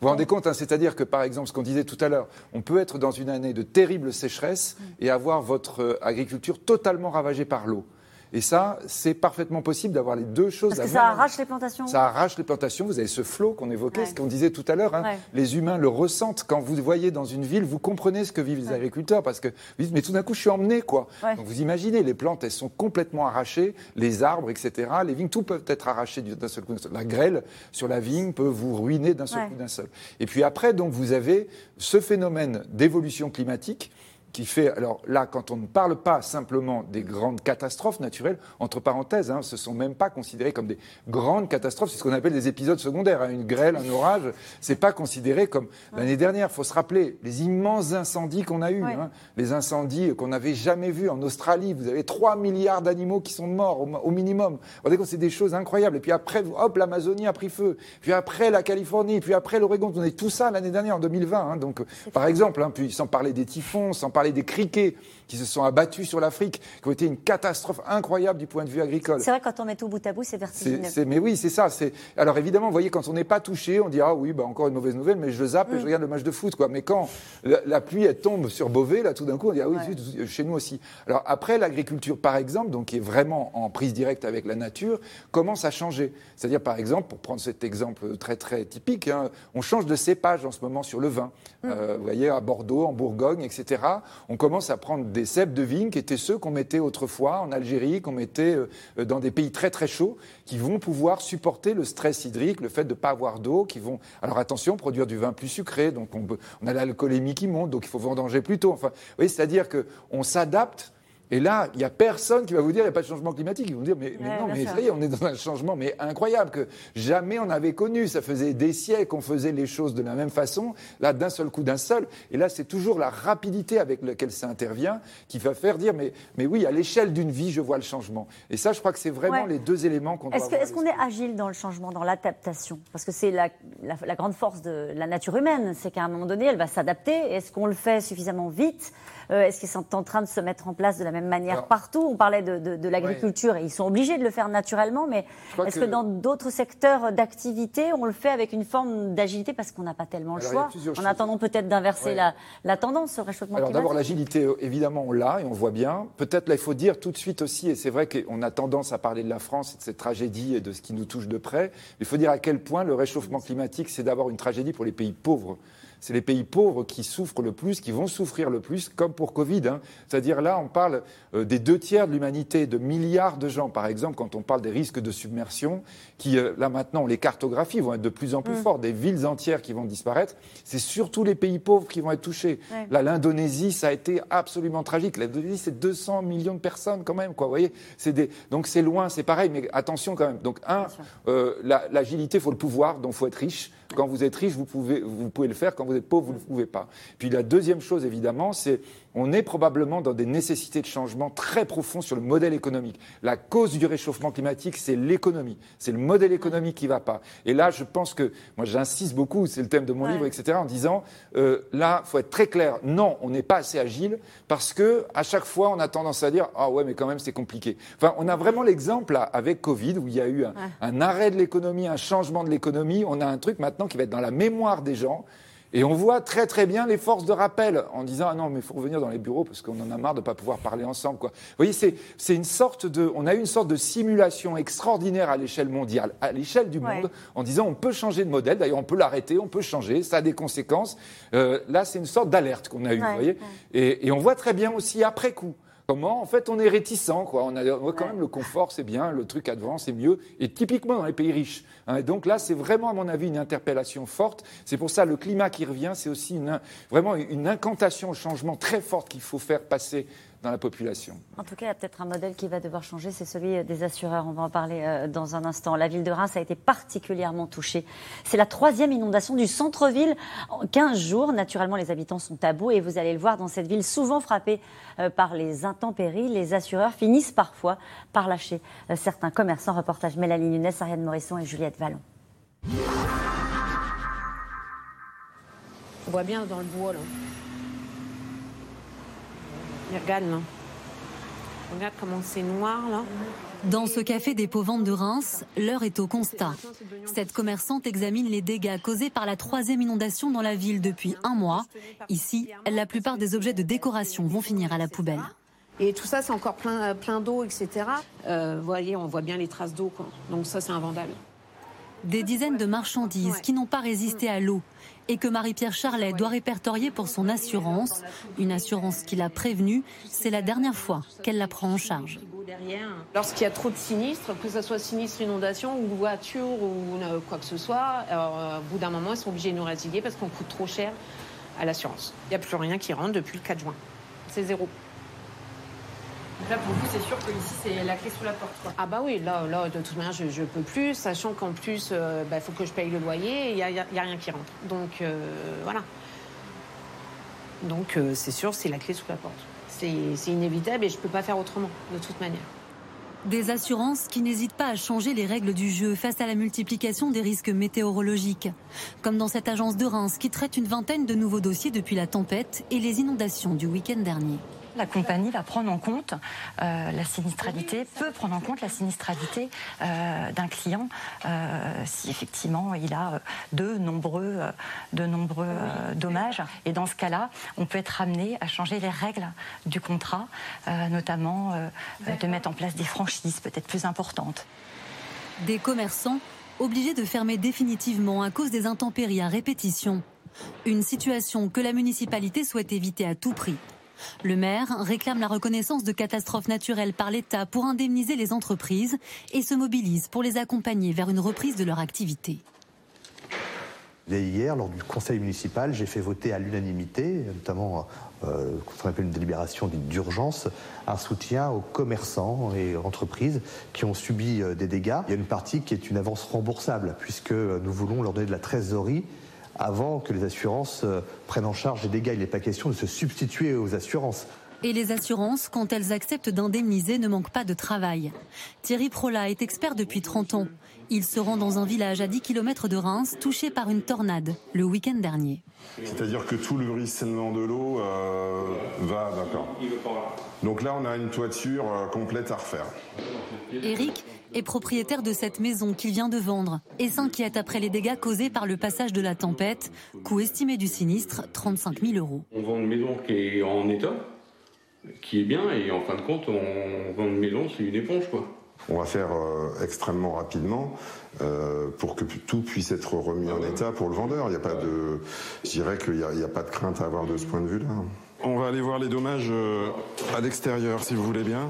vous vous rendez compte, hein, c'est-à-dire que par exemple, ce qu'on disait tout à l'heure, on peut être dans une année de terrible sécheresse et avoir votre euh, agriculture totalement ravagée par l'eau. Et ça, c'est parfaitement possible d'avoir les deux choses. Parce que ça arrache les plantations. Ça arrache les plantations. Vous avez ce flot qu'on évoquait, ce qu'on disait tout à l'heure. Hein. Les humains le ressentent. Quand vous voyez dans une ville, vous comprenez ce que vivent les agriculteurs parce que vous dites, mais tout d'un coup, je suis emmené, quoi. Donc vous imaginez, les plantes, elles sont complètement arrachées, les arbres, etc. Les vignes, tout peut être arraché d'un seul coup. La grêle sur la vigne peut vous ruiner d'un seul coup d'un seul. Et puis après, donc, vous avez ce phénomène d'évolution climatique qui fait. Alors là, quand on ne parle pas simplement des grandes catastrophes naturelles, entre parenthèses, hein, ce ne sont même pas considérés comme des grandes catastrophes, c'est ce qu'on appelle des épisodes secondaires. Hein. Une grêle, un orage, c'est pas considéré comme l'année dernière. Il faut se rappeler les immenses incendies qu'on a eus, hein. les incendies qu'on n'avait jamais vus en Australie. Vous avez 3 milliards d'animaux qui sont morts au, minimum. Vous voyez, c'est des choses incroyables. Et puis après, hop, l'Amazonie a pris feu. Puis après, la Californie. Puis après, l'Oregon. On est tout ça l'année dernière, en 2020. Donc, par exemple, puis sans parler des typhons, sans parler des criquets qui se sont abattus sur l'Afrique, qui ont été une catastrophe incroyable du point de vue agricole. C'est vrai, quand on met tout bout à bout, c'est vertigineux. mais oui, c'est ça. Alors évidemment, vous voyez, quand on n'est pas touché, on dit Ah oui, bah, encore une mauvaise nouvelle, mais je zappe et je mm. regarde le match de foot. Quoi. Mais quand la, pluie elle tombe sur Beauvais, là, tout d'un coup, on dit Ah oui, chez nous aussi. Alors après, l'agriculture, par exemple, donc, qui est vraiment en prise directe avec la nature, commence à changer. C'est-à-dire, par exemple, pour prendre cet exemple très très typique, hein, on change de cépage en ce moment sur le vin. Mm. Euh, vous voyez, à Bordeaux, en Bourgogne, etc. On commence à prendre des cèpes de vigne qui étaient ceux qu'on mettait autrefois en Algérie, qu'on mettait euh, dans des pays très très chauds, qui vont pouvoir supporter le stress hydrique, le fait de ne pas avoir d'eau, qui vont, alors attention, produire du vin plus sucré, donc on, on a l'alcoolémie qui monte, donc il faut vendanger plus tôt. Enfin, oui, c'est-à-dire qu'on s'adapte Et là, il n'y a personne qui va vous dire qu'il n'y a pas de changement climatique. Ils vont dire, mais, non, mais ça y est, on est dans un changement mais incroyable que jamais on avait connu. Ça faisait des siècles qu'on faisait les choses de la même façon, là, d'un seul coup, d'un seul. Et là, c'est toujours la rapidité avec laquelle ça intervient qui va faire dire, mais, mais oui, à l'échelle d'une vie, je vois le changement. Et ça, je crois que c'est vraiment les deux éléments qu'on doit Est-ce qu'on est agile dans le changement, dans l'adaptation? Parce que c'est la, la, grande force de la nature humaine, c'est qu'à un moment donné, elle va s'adapter. Est-ce qu'on le fait suffisamment vite? Est-ce qu'ils sont en train de se mettre en place de la même manière partout? On parlait de, l'agriculture et ils sont obligés de le faire naturellement, mais est-ce que... dans d'autres secteurs d'activité, on le fait avec une forme d'agilité parce qu'on n'a pas tellement le choix? En attendant peut-être d'inverser la, tendance au réchauffement Alors d'abord, l'agilité, euh, évidemment, on l'a et on le voit bien. Peut-être là, il faut dire tout de suite aussi, et c'est vrai qu'on a tendance à parler de la France et de cette tragédie et de ce qui nous touche de près. Il faut dire à quel point le réchauffement climatique, c'est d'abord une tragédie pour les pays pauvres c'est les pays pauvres qui souffrent le plus, qui vont souffrir le plus, comme pour Covid. Hein. C'est-à-dire là, on parle euh, des deux tiers de l'humanité, de milliards de gens, par exemple, quand on parle des risques de submersion, qui euh, là maintenant, les cartographies vont être de plus en plus mm. fortes, des villes entières qui vont disparaître. C'est surtout les pays pauvres qui vont être touchés. Là, l'Indonésie, ça a été absolument tragique. L'Indonésie, c'est 200 millions de personnes quand même, quoi. Vous voyez, des... donc c'est loin, c'est pareil, mais attention quand même. Donc un, euh, l'agilité, il faut le pouvoir, donc il faut être riche. Quand vous êtes riche, vous pouvez, vous pouvez le faire. Quand vous êtes pauvre, vous ne pouvez pas. Puis la deuxième chose, évidemment, c'est on est probablement dans des nécessités de changement très profonds sur le modèle économique. La cause du réchauffement climatique, c'est l'économie. C'est le modèle économique qui ne va pas. Et là, je pense que, moi j'insiste beaucoup, c'est le thème de mon livre, etc., en disant, euh, là, il faut être très clair, non, on n'est pas assez agile, parce que à chaque fois, on a tendance à dire, ah ouais, mais quand même, c'est compliqué. Enfin, on a vraiment l'exemple avec Covid, où il y a eu un arrêt de l'économie, un changement de l'économie. On a un truc maintenant qui va être dans la mémoire des gens. Et on voit très très bien les forces de rappel en disant ah non mais il faut revenir dans les bureaux parce qu'on en a marre de ne pas pouvoir parler ensemble quoi. Vous voyez c'est une sorte de on a eu une sorte de simulation extraordinaire à l'échelle mondiale, à l'échelle du monde, en disant on peut changer de modèle. D'ailleurs on peut l'arrêter, on peut changer, ça a des conséquences. Euh, là c'est une sorte d'alerte qu'on a eue, vous voyez. Et, et on voit très bien aussi après coup comment en fait on est réticent. Quoi. On, a, voit quand même le confort, c'est bien, le truc advance, c'est mieux, et typiquement dans les pays riches. Hein. donc là, c'est vraiment, à mon avis, une interpellation forte. C'est pour ça le climat qui revient, c'est aussi une, vraiment une incantation au changement très forte qu'il faut faire passer dans la population. En tout cas, il y a peut-être un modèle qui va devoir changer, c'est celui des assureurs. On va en parler euh, dans un instant. La ville de Reims a été particulièrement touchée. C'est la troisième inondation du centre-ville en 15 jours. Naturellement, les habitants sont à bout et vous allez le voir dans cette ville souvent frappée euh, par les intempéries. Les assureurs finissent parfois par lâcher euh, certains commerçants. Reportage Mélanie Nunes, Ariane Morisson et Juliette Vallon. On voit bien dans le bois là. Regarde là. Regarde comment c'est noir là. Dans ce café des Pauvantes de Reims, l'heure est au constat. Cette commerçante examine les dégâts causés par la troisième inondation dans la ville depuis un mois. Ici, la plupart des objets de décoration vont finir à la poubelle. Et tout ça, c'est encore plein, plein d'eau, etc. Euh, vous voyez, on voit bien les traces d'eau. Donc ça, c'est un vandale. Des dizaines de marchandises qui n'ont pas résisté à l'eau et que Marie-Pierre Charlet doit répertorier pour son assurance. Une assurance qu'il a prévenue, c'est la dernière fois qu'elle la prend en charge. Lorsqu'il y a trop de sinistres, que ce soit sinistre inondation ou voiture ou quoi que ce soit, euh, au bout d'un moment, ils sont obligés de nous résilier parce qu'on coûte trop cher à l'assurance. Il n'y a plus rien qui rentre depuis le 4 juin. C'est zéro. Là, pour vous, c'est sûr que ici, c'est la clé sous la porte. Ah bah oui, là, là de toute manière, je ne peux plus, sachant qu'en plus, il euh, bah, faut que je paye le loyer et il n'y a, a, rien qui rentre. Donc euh, voilà. Donc euh, c'est sûr, c'est la clé sous la porte. C'est inévitable et je ne peux pas faire autrement, de toute manière. Des assurances qui n'hésitent pas à changer les règles du jeu face à la multiplication des risques météorologiques. Comme dans cette agence de Reims qui traite une vingtaine de nouveaux dossiers depuis la tempête et les inondations du week-end dernier la compagnie va prendre en compte euh, la sinistralité, peut prendre en compte la sinistralité euh, d'un client euh, si effectivement il a de nombreux, de nombreux dommages. Et dans ce cas-là, on peut être amené à changer les règles du contrat, notamment de mettre en place des franchises peut-être plus importantes. Des commerçants obligés de fermer définitivement à cause des intempéries à répétition. Une situation que la municipalité souhaite éviter à tout prix. Le maire réclame la reconnaissance de catastrophes naturelles par l'État pour indemniser les entreprises et se mobilise pour les accompagner vers une reprise de leur activité. Et hier, lors du conseil municipal, j'ai fait voter à l'unanimité, notamment euh, ce qu'on appelle une délibération d'urgence, un soutien aux commerçants et entreprises qui ont subi euh, des dégâts. Il y a une partie qui est une avance remboursable, puisque nous voulons leur donner de la trésorerie avant que les assurances euh, prennent en charge les dégâts. Il n'est pas question de se substituer aux assurances. Et les assurances, quand elles acceptent d'indemniser, ne manquent pas de travail. Thierry Prola est expert depuis 30 ans. Il se rend dans un village à 10 km de Reims, touché par une tornade le week-end dernier. C'est-à-dire que tout le ruissellement de l'eau euh, va, d'accord. Donc là, on a une toiture euh, complète à refaire. Eric est propriétaire de cette maison qu'il vient de vendre et s'inquiète après les dégâts causés par le passage de la tempête. Coût estimé du sinistre, 35 000 euros. On vend une maison qui est en état, qui est bien, et en fin de compte, on vend une maison, c'est une éponge, quoi. On va faire euh, extrêmement rapidement euh, pour que tout puisse être remis en état pour le vendeur. Il n'y a pas de, je dirais qu'il n'y a, a, pas de crainte à avoir de ce point de vue-là. On va aller voir les dommages euh, à l'extérieur, si vous voulez bien.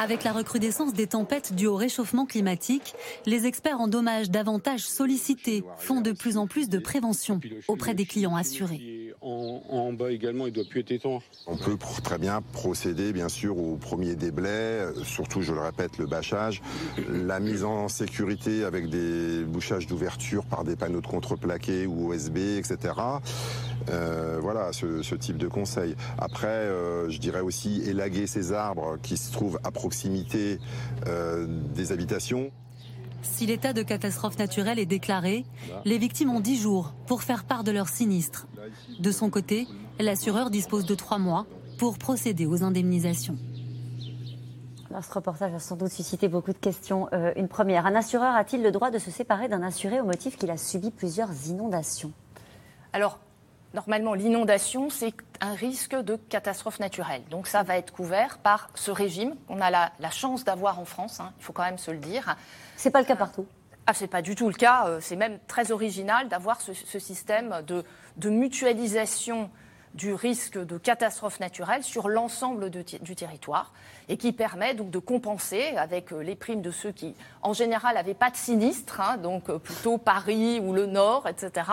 Avec la recrudescence des tempêtes dues au réchauffement climatique, les experts en dommages davantage sollicités font de plus en plus de prévention auprès des clients assurés. En, bas également, il doit plus être étanche. On peut très bien procéder, bien sûr, au premier déblai, surtout, je le répète, le bâchage, la mise en sécurité avec des bouchages d'ouverture par des panneaux de contreplaqué ou OSB, etc. Euh, voilà, ce, type de conseil. Après, euh, je dirais aussi élaguer ces arbres qui se trouvent à proximité euh, des habitations. Si l'état de catastrophe naturelle est déclaré, les victimes ont 10 jours pour faire part de leur sinistre. De son côté, l'assureur dispose de 3 mois pour procéder aux indemnisations. ce reportage a sans doute suscité beaucoup de questions. une première, un assureur a-t-il le droit de se séparer d'un assuré au motif qu'il a subi plusieurs inondations? Alors, Normalement, l'inondation, c'est un risque de catastrophe naturelle. Donc ça va être couvert par ce régime qu'on a la, chance d'avoir en France, hein, il faut quand même se le dire. C'est pas le cas partout ah, c'est pas du tout le cas. Euh, c'est même très original d'avoir ce, système de, de mutualisation du risque de catastrophe naturelle sur l'ensemble du territoire et qui permet donc de compenser avec euh, les primes de ceux qui, en général, n'avaient pas de sinistre, hein, donc euh, plutôt Paris ou le Nord, etc.,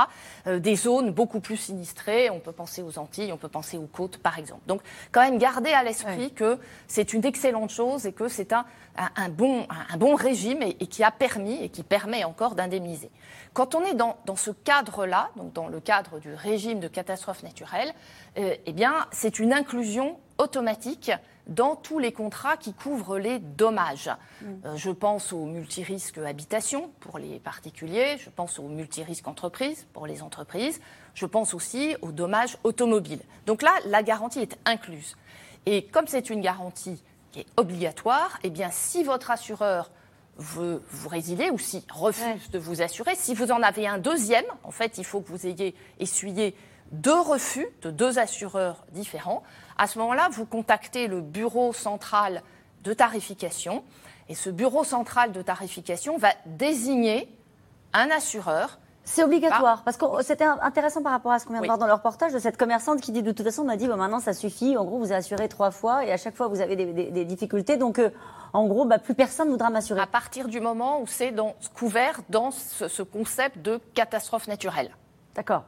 euh, des zones beaucoup plus sinistrées. On peut penser aux Antilles, on peut penser aux côtes, par exemple. Donc, quand même, garder à l'esprit que c'est une excellente chose et que c'est un, un, bon, un, bon régime et, qui a permis et qui permet encore d'indemniser. Quand on est dans, dans ce cadre-là, donc dans le cadre du régime de catastrophe naturelle, eh bien, c'est une inclusion automatique dans tous les contrats qui couvrent les dommages. Mm. Euh, je pense au multirisque habitation pour les particuliers, je pense au multirisque entreprise pour les entreprises, je pense aussi aux dommages automobiles. Donc là, la garantie est incluse. Et comme c'est une garantie qui est obligatoire, eh bien, si votre assureur veut vous résilier ou si refuse de vous assurer, si vous en avez un deuxième, en fait, il faut que vous ayez essuyé deux refus de deux assureurs différents. À ce moment-là, vous contactez le bureau central de tarification et ce bureau central de tarification va désigner un assureur. C'est obligatoire, parce que c'était intéressant par rapport à ce qu'on vient de voir dans le reportage de cette commerçante qui dit de toute façon, m'a dit, maintenant ça suffit, en gros vous assuré trois fois et à chaque fois vous avez des, difficultés, donc euh, en gros bah, plus personne ne voudra m'assurer. À partir du moment où c'est couvert dans ce concept de catastrophe naturelle. D'accord.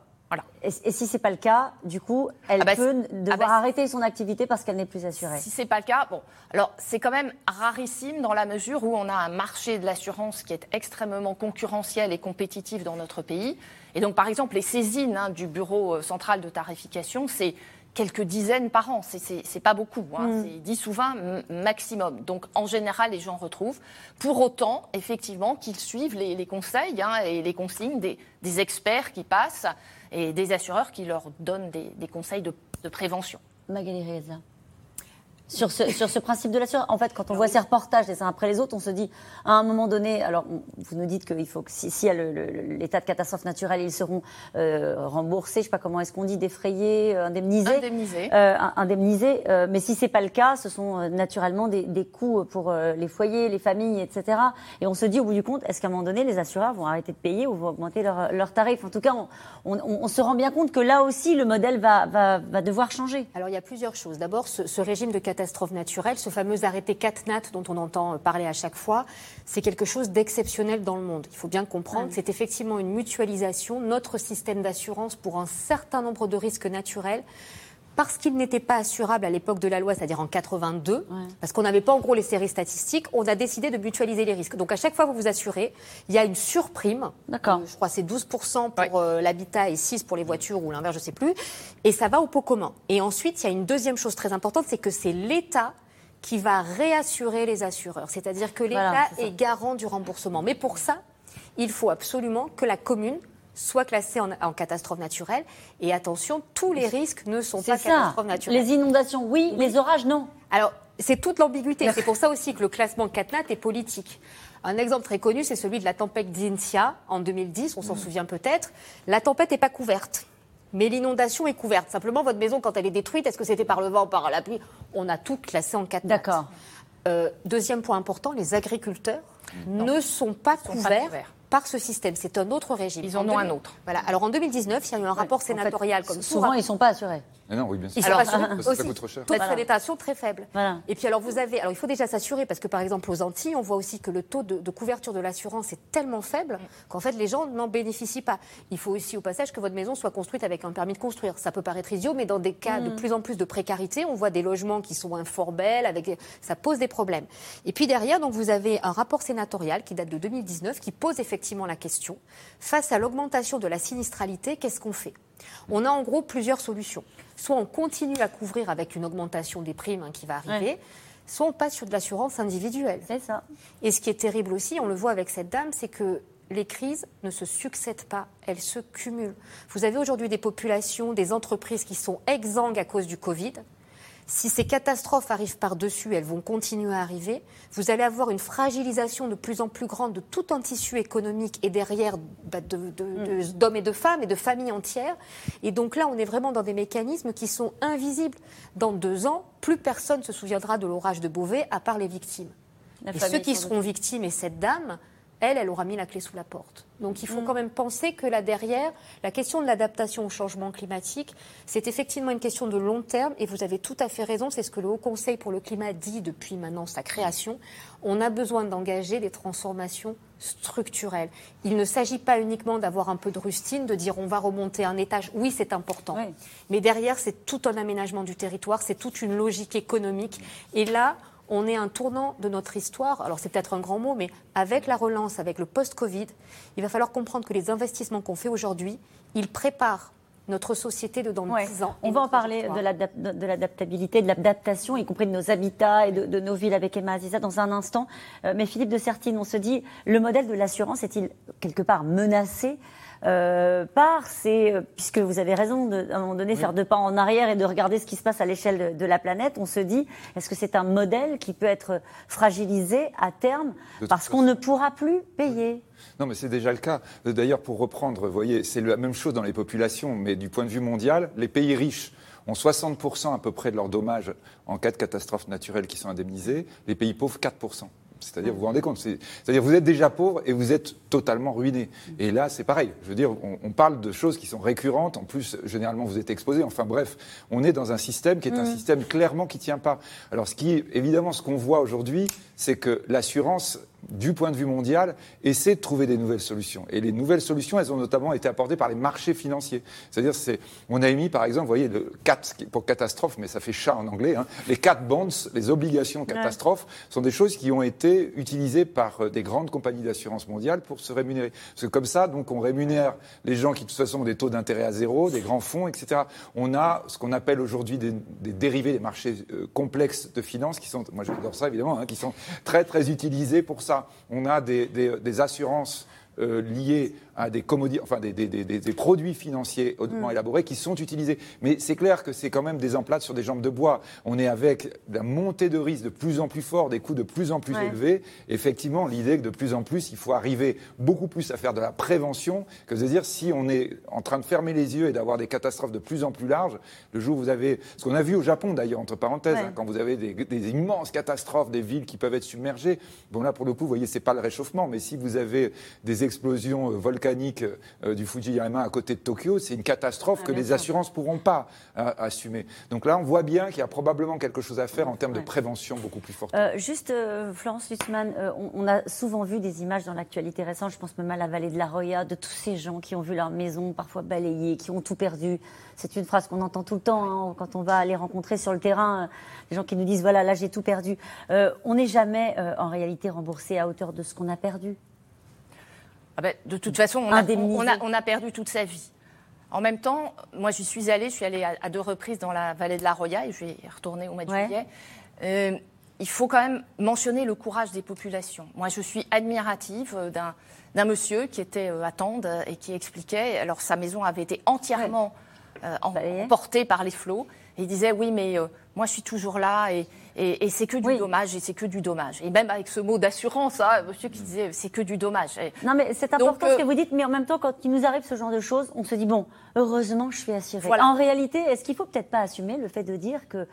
Et, si si c'est pas le cas, du coup, elle ah bah, peut ah devoir bah, arrêter son activité parce qu'elle n'est plus assurée. Si c'est pas le cas, bon, alors c'est quand même rarissime dans la mesure où on a un marché de l'assurance qui est extrêmement concurrentiel et compétitif dans notre pays. Et donc, par exemple, les saisines hein, du bureau euh, central de tarification, c'est quelques dizaines par an. C'est pas beaucoup. Hein. Mm. C'est 10 ou 20 maximum. Donc, en général, les gens retrouvent. Pour autant, effectivement, qu'ils suivent les, conseils hein, et les consignes des, des experts qui passent et des assureurs qui leur donnent des, conseils de, prévention. Magali Reza sur ce, sur ce principe de l'assurance. En fait, quand on voit ces reportages les uns après les autres, on se dit, à un moment donné, alors vous nous dites qu'il faut que si, si y a l'état de catastrophe naturelle, ils seront euh, remboursés, je ne sais pas comment est-ce qu'on dit, défrayés, euh, indemnisés. Indemnisés. Euh, indemnisés. mais si c'est pas le cas, ce sont naturellement des, des coûts pour les foyers, les familles, etc. Et on se dit, au bout du compte, est-ce qu'à un moment donné, les assureurs vont arrêter de payer ou vont augmenter leurs leur tarifs En tout cas, on, on, on, se rend bien compte que là aussi, le modèle va, va, va devoir changer. Alors, il y a plusieurs choses. D'abord, ce, ce régime de catastrophe catastrophe naturelle, ce fameux arrêté CatNat dont on entend parler à chaque fois, c'est quelque chose d'exceptionnel dans le monde. Il faut bien comprendre, c'est effectivement une mutualisation, notre système d'assurance pour un certain nombre de risques naturels parce qu'il n'était pas assurable à l'époque de la loi, c'est-à-dire en 82, parce qu'on n'avait pas en gros les séries statistiques, on a décidé de mutualiser les risques. Donc à chaque fois que vous vous assurez, il y a une surprime. D'accord. Je crois que c'est 12% pour euh, l'habitat et 6% pour les voitures ou l'inverse, je ne sais plus. Et ça va au pot commun. Et ensuite, il y a une deuxième chose très importante, c'est que c'est l'État qui va réassurer les assureurs. C'est-à-dire que l'État Voilà, ça. est garant du remboursement. Mais pour ça, il faut absolument que la commune soit classée en, en catastrophe naturelle. Et attention, tous les risques ne sont pas ça. catastrophes naturelles. Les inondations, oui, les orages, non. Alors, c'est toute l'ambiguïté. C'est pour ça aussi que le classement CatNat est politique. Un exemple très connu, c'est celui de la tempête Xynthia en 2010, on s'en souvient peut-être. La tempête n'est pas couverte, mais l'inondation est couverte. Simplement, votre maison, quand elle est détruite, est-ce que c'était par le vent ou par la pluie? On a tout classé en CatNat. D'accord. Euh, deuxième point important, les agriculteurs ne sont pas sont pas couverts. Par ce système, c'est un autre régime. Ils en ont un autre. Voilà. Alors en 2019, il y a eu un rapport sénatorial comme Souvent, ils ne sont pas assurés. Mais non, oui, bien sûr. ils sont Parce assurés que ça aussi. coûte trop cher. Taux de Voilà. très faible. Voilà. Et puis alors vous avez, alors il faut déjà s'assurer parce que par exemple aux Antilles, on voit aussi que le taux de, de couverture de l'assurance est tellement faible qu'en fait les gens n'en bénéficient pas. Il faut aussi au passage que votre maison soit construite avec un permis de construire. Ça peut paraître idiot, mais dans des cas de plus en plus de précarité, on voit des logements qui sont informels, avec ça pose des problèmes. Et puis derrière, donc vous avez un rapport sénatorial qui date de 2019 qui pose effectivement la question face à l'augmentation de la sinistralité, qu'est-ce qu'on fait? On a en gros plusieurs solutions. Soit on continue à couvrir avec une augmentation des primes hein, qui va arriver, Ouais. soit on passe sur de l'assurance individuelle. C'est ça. Et ce qui est terrible aussi, on le voit avec cette dame, c'est que les crises ne se succèdent pas, elles se cumulent. Vous avez aujourd'hui des populations, des entreprises qui sont exsangues à cause du Covid. Si ces catastrophes arrivent par-dessus, elles vont continuer à arriver. Vous allez avoir une fragilisation de plus en plus grande de tout un tissu économique et derrière bah, de- de- de- d'hommes et de femmes et de familles entières. Et donc là, on est vraiment dans des mécanismes qui sont invisibles. Dans deux ans, plus personne se souviendra de l'orage de Beauvais à part les victimes. La Et ceux qui seront victimes, et cette dame, elle, elle aura mis la clé sous la porte. Donc il faut quand même penser que là derrière, la question de l'adaptation au changement climatique, c'est effectivement une question de long terme, et vous avez tout à fait raison, c'est ce que le Haut Conseil pour le climat dit depuis maintenant sa création. On a besoin d'engager des transformations structurelles. Il ne s'agit pas uniquement d'avoir un peu de rustine, de dire on va remonter un étage. Oui, c'est important. Mais derrière, c'est tout un aménagement du territoire, c'est toute une logique économique. Et là, on est à un tournant de notre histoire. Alors c'est peut-être un grand mot, mais avec la relance, avec le post-Covid, il va falloir comprendre que les investissements qu'on fait aujourd'hui, ils préparent notre société de dans 10 ans. On va en parler de l'adap- de l'adaptabilité, de l'adaptation, y compris de nos habitats et de, de nos villes avec Emma Aziza dans un instant. Euh, mais Philippe de Sertine, on se dit, le modèle de l'assurance est-il quelque part menacé? Euh, par ces, euh, puisque vous avez raison de, à un moment donné, faire deux pas en arrière et de regarder ce qui se passe à l'échelle de, de la planète, on se dit, est-ce que c'est un modèle qui peut être fragilisé à terme parce qu'on ne pourra plus payer? Non, mais c'est déjà le cas. D'ailleurs, pour reprendre, vous voyez, c'est la même chose dans les populations, mais du point de vue mondial, les pays riches ont 60% à peu près de leurs dommages en cas de catastrophe naturelle qui sont indemnisés, les pays pauvres 4%. C'est-à-dire, vous vous rendez compte, c'est- c'est-à-dire vous êtes déjà pauvre et vous êtes totalement ruiné. Et là, c'est pareil. Je veux dire, on, on parle de choses qui sont récurrentes. En plus, généralement, vous êtes exposé. Enfin bref, on est dans un système qui est un système clairement qui tient pas. Alors, ce qui, évidemment, ce qu'on voit aujourd'hui, c'est que l'assurance, du point de vue mondial, essaie de trouver des nouvelles solutions. Et les nouvelles solutions, elles ont notamment été apportées par les marchés financiers. C'est-à-dire, c'est, on a émis, par exemple, vous voyez, le CAT, pour catastrophe, mais ça fait chat en anglais, hein, les CAT bonds, les obligations catastrophes, sont des choses qui ont été utilisées par euh, des grandes compagnies d'assurance mondiale pour se rémunérer. Parce que comme ça, donc, on rémunère les gens qui, de toute façon, ont des taux d'intérêt à zéro, des grands fonds, etc. On a ce qu'on appelle aujourd'hui des, des dérivés, des marchés euh, complexes de finances, qui sont, moi j'adore ça évidemment, hein, qui sont très, très utilisés pour ça. On a des, assurances euh, liées à des enfin des, produits financiers hautement Mm. élaborés qui sont utilisés. Mais c'est clair que c'est quand même des emplâtres sur des jambes de bois. On est avec la montée de risques de plus en plus fort, des coûts de plus en plus Ouais. élevés. Effectivement, l'idée que de plus en plus, il faut arriver beaucoup plus à faire de la prévention que de dire si on est en train de fermer les yeux et d'avoir des catastrophes de plus en plus larges, le jour où vous avez, ce qu'on a vu au Japon d'ailleurs, entre parenthèses, Ouais. hein, quand vous avez des, des immenses catastrophes, des villes qui peuvent être submergées, bon là pour le coup, vous voyez, c'est pas le réchauffement, mais si vous avez des explosions euh, volcaniques volcanique euh, du Fujiyama à côté de Tokyo, c'est une catastrophe que les assurances ne pourront pas euh, assumer. Donc là, on voit bien qu'il y a probablement quelque chose à faire en termes de prévention beaucoup plus forte. juste, Florence Lutzmann, on, a souvent vu des images dans l'actualité récente, je pense même à la vallée de la Roya, de tous ces gens qui ont vu leur maison parfois balayée, qui ont tout perdu. C'est une phrase qu'on entend tout le temps hein, quand on va les rencontrer sur le terrain, des gens qui nous disent voilà, là j'ai tout perdu. on n'est jamais en réalité remboursé à hauteur de ce qu'on a perdu. Ah ben, de toute façon, on a, perdu toute sa vie. En même temps, moi, j'y suis allée, je suis allée à, deux reprises dans la vallée de la Roya et je vais y retourner au mois de juillet. Euh, il faut quand même mentionner le courage des populations. Moi, je suis admirative euh, d'un monsieur qui était euh, à Tende et qui expliquait, alors sa maison avait été entièrement emportée par les flots, et il disait, oui, mais moi, je suis toujours là et, et, c'est que du dommage, et c'est que du dommage. Et même avec ce mot d'assurance, hein, monsieur qui disait c'est que du dommage. non, mais c'est important ce que vous dites, mais en même temps, quand il nous arrive ce genre de choses, on se dit bon, heureusement, je suis assurée. En réalité, est-ce qu'il faut peut-être pas assumer le fait de dire que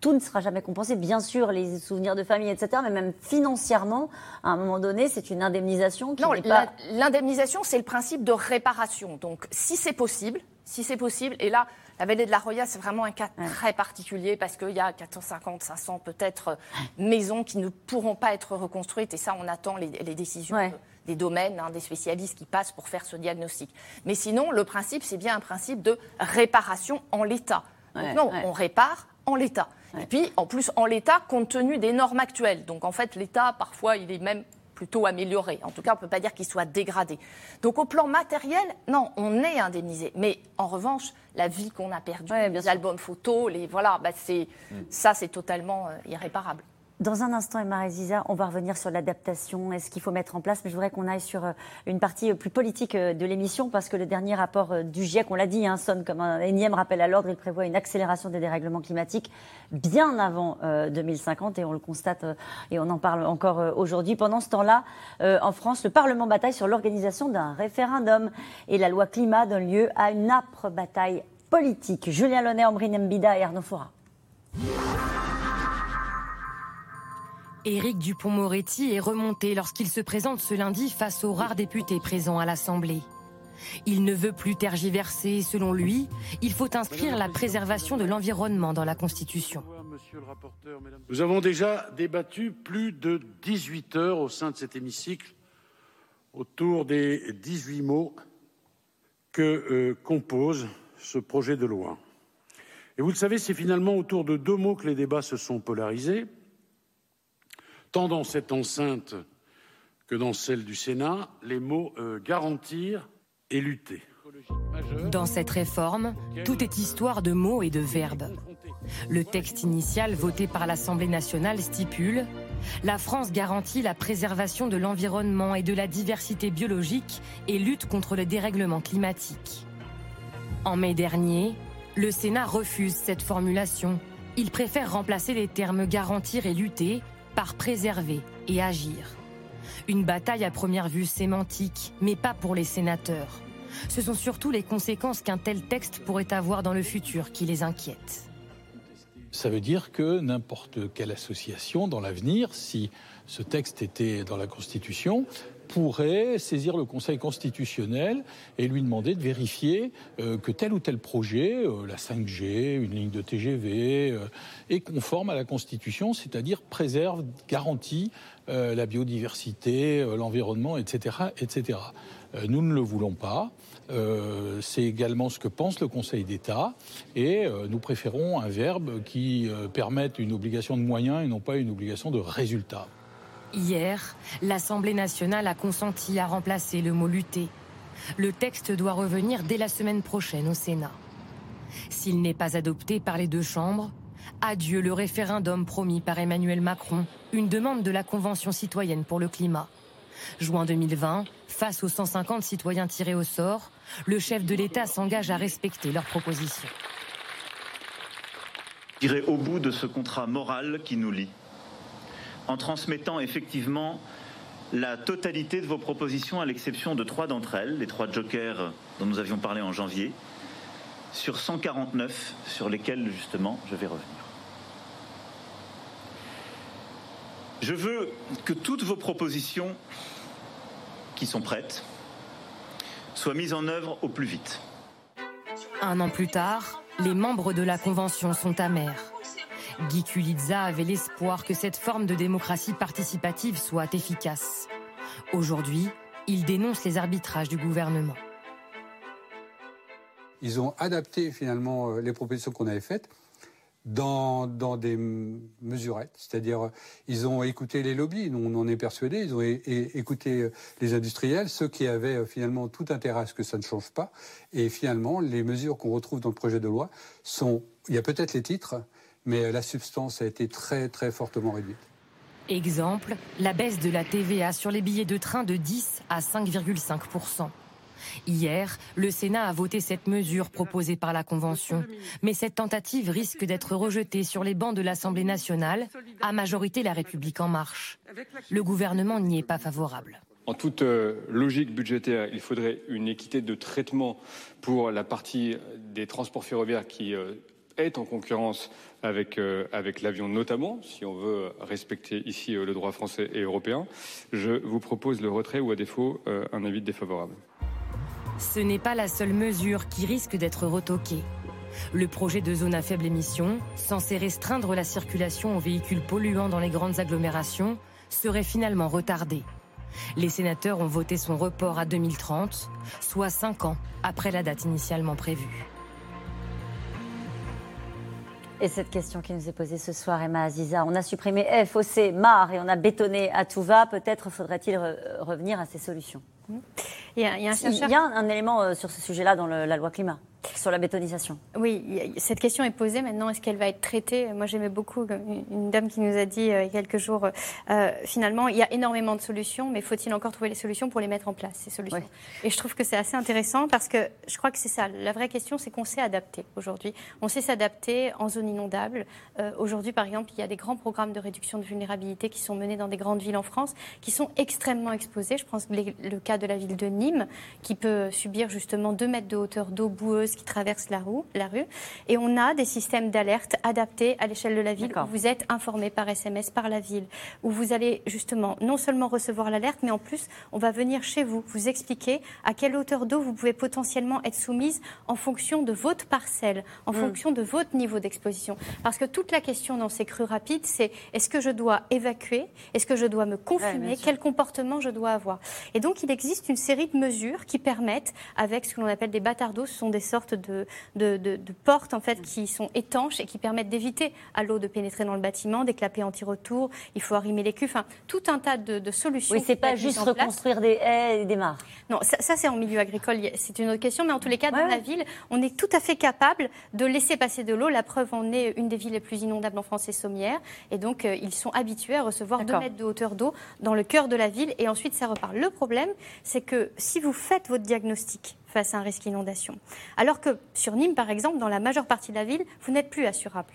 tout ne sera jamais compensé. Bien sûr, les souvenirs de famille, etc., mais même financièrement, à un moment donné, c'est une indemnisation qui n'est pas... l'indemnisation, c'est le principe de réparation. Donc, si c'est possible, si c'est possible, et là, la vallée de la Roya, c'est vraiment un cas très particulier parce qu'il y a 450, 500 peut-être euh, maisons qui ne pourront pas être reconstruites. Et ça, on attend les, décisions des domaines, hein, des spécialistes qui passent pour faire ce diagnostic. Mais sinon, le principe, c'est bien un principe de réparation en l'état. non, on répare en l'état. Et puis, en plus, en l'état, compte tenu des normes actuelles. Donc, en fait, l'état, parfois, il est même plutôt amélioré. En tout cas, on ne peut pas dire qu'il soit dégradé. Donc au plan matériel, non, on est indemnisé. Mais en revanche, la vie qu'on a perdue, les albums photos, les voilà, bah, c'est mm. ça, c'est totalement euh, irréparable. Dans un instant, Emma Ziza, on va revenir sur l'adaptation et ce qu'il faut mettre en place. Mais je voudrais qu'on aille sur euh, une partie euh, plus politique euh, de l'émission parce que le dernier rapport du GIEC, on l'a dit, hein, sonne comme un énième rappel à l'ordre. Il prévoit une accélération des dérèglements climatiques bien avant 2050 et on le constate et on en parle encore aujourd'hui. Pendant ce temps-là, en France, le Parlement bataille sur l'organisation d'un référendum et la loi climat donne lieu à une âpre bataille politique. Julien Launay, Ambrine Mbida et Arnaud Fora. Éric Dupont-Moretti est remonté lorsqu'il se présente ce lundi face aux rares députés présents à l'Assemblée. Il ne veut plus tergiverser. Selon lui, il faut inscrire la préservation de l'environnement dans la Constitution. Nous avons déjà débattu plus de 18 heures au sein de cet hémicycle autour des 18 mots que euh, compose ce projet de loi. Et vous le savez, c'est finalement autour de deux mots que les débats se sont polarisés tant dans cette enceinte que dans celle du Sénat, les mots euh, garantir et lutter. Dans cette réforme, tout est histoire de mots et de verbes. Le texte initial voté par l'Assemblée nationale stipule La France garantit la préservation de l'environnement et de la diversité biologique et lutte contre le dérèglement climatique. En mai dernier, le Sénat refuse cette formulation. Il préfère remplacer les termes garantir et lutter par préserver et agir. Une bataille à première vue sémantique, mais pas pour les sénateurs. Ce sont surtout les conséquences qu'un tel texte pourrait avoir dans le futur qui les inquiètent. Ça veut dire que n'importe quelle association dans l'avenir, si ce texte était dans la Constitution, pourrait saisir le Conseil constitutionnel et lui demander de vérifier euh, que tel ou tel projet, euh, la 5G, une ligne de TGV, euh, est conforme à la Constitution, c'est-à-dire préserve, garantit la biodiversité, l'environnement, etc., etc. nous ne le voulons pas. c'est également ce que pense le Conseil d'État et nous préférons un verbe qui permette une obligation de moyens et non pas une obligation de résultat. Hier, l'Assemblée nationale a consenti à remplacer le mot lutter. Le texte doit revenir dès la semaine prochaine au Sénat. S'il n'est pas adopté par les deux chambres, adieu le référendum promis par Emmanuel Macron, une demande de la Convention citoyenne pour le climat. Juin 2020, face aux 150 citoyens tirés au sort, le chef de l'État s'engage à respecter leurs propositions. J'irai au bout de ce contrat moral qui nous lie en transmettant effectivement la totalité de vos propositions, à l'exception de trois d'entre elles, les trois jokers dont nous avions parlé en janvier, sur 149 sur lesquels justement je vais revenir. Je veux que toutes vos propositions qui sont prêtes soient mises en œuvre au plus vite. Un an plus tard, les membres de la Convention sont amers. Guy Kulitza avait l'espoir que cette forme de démocratie participative soit efficace. Aujourd'hui, il dénonce les arbitrages du gouvernement. Ils ont adapté finalement euh, les propositions qu'on avait faites dans, des mesurettes, c'est-à-dire ils ont écouté les lobbies, on en est persuadé, ils ont écouté euh, les industriels, ceux qui avaient euh, finalement tout intérêt à ce que ça ne change pas, et finalement les mesures qu'on retrouve dans le projet de loi sont, il y a peut-être les titres, mais la substance a été très très fortement réduite. Exemple, la baisse de la TVA sur les billets de train de 10 à 5,5% Hier, le Sénat a voté cette mesure proposée par la Convention. Mais cette tentative risque d'être rejetée sur les bancs de l'Assemblée nationale, à majorité La République en marche. Le gouvernement n'y est pas favorable. En toute euh, logique budgétaire, il faudrait une équité de traitement pour la partie des transports ferroviaires qui euh, est en concurrence avec, euh, avec l'avion notamment, si on veut respecter ici le droit français et européen. Je vous propose le retrait ou à défaut un avis défavorable. Ce n'est pas la seule mesure qui risque d'être retoquée. Le projet de zone à faible émission, censé restreindre la circulation aux véhicules polluants dans les grandes agglomérations, serait finalement retardé. Les sénateurs ont voté son report à 2030, soit cinq ans après la date initialement prévue. Et cette question qui nous est posée ce soir, Emma Aziza, on a supprimé F, OC, MAR et on a bétonné à tout va. Peut-être faudrait-il revenir à ces solutions. Il y a, un, élément euh, sur ce sujet-là dans la loi climat sur la bétonisation. Oui, cette question est posée maintenant. Est-ce qu'elle va être traitée? Moi, j'aimais beaucoup une dame qui nous a dit euh, il y a quelques jours euh, finalement, il y a énormément de solutions, mais faut-il encore trouver les solutions pour les mettre en place, ces solutions? Et je trouve que c'est assez intéressant parce que je crois que c'est ça. La vraie question, c'est qu'on sait adapter aujourd'hui. On sait s'adapter en zone inondable. Euh, aujourd'hui, par exemple, il y a des grands programmes de réduction de vulnérabilité qui sont menés dans des grandes villes en France qui sont extrêmement exposées. Je pense que le cas de la ville de Nîmes, qui peut subir justement 2 mètres de hauteur d'eau boueuse qui traversent la rue, la rue. Et on a des systèmes d'alerte adaptés à l'échelle de la ville où vous êtes informé par SMS par la ville, où vous allez justement non seulement recevoir l'alerte, mais en plus, on va venir chez vous, vous expliquer à quelle hauteur d'eau vous pouvez potentiellement être soumise en fonction de votre parcelle, en mm. fonction de votre niveau d'exposition. Parce que toute la question dans ces crues rapides, c'est est-ce que je dois évacuer? Est-ce que je dois me confiner? Quel comportement je dois avoir? Et donc, il existe une série de mesures qui permettent, avec ce que l'on appelle des bâtards d'eau, ce sont des sortes de, de, portes en fait, qui sont étanches et qui permettent d'éviter à l'eau de pénétrer dans le bâtiment, des clapets anti-retour, il faut arrimer les cuves, enfin, tout un tas de, solutions. Oui, c'est pas juste reconstruire des haies et des mares. Non, ça, c'est en milieu agricole, c'est une autre question, mais en tous les cas, dans la ville, on est tout à fait capable de laisser passer de l'eau. La preuve en est une des villes les plus inondables en France, c'est Sommières, et donc euh, ils sont habitués à recevoir 2 mètres de hauteur d'eau dans le cœur de la ville, et ensuite ça repart. Le problème, c'est que si vous faites votre diagnostic, face à un risque d'inondation. Alors que sur Nîmes, par exemple, dans la majeure partie de la ville, vous n'êtes plus assurable.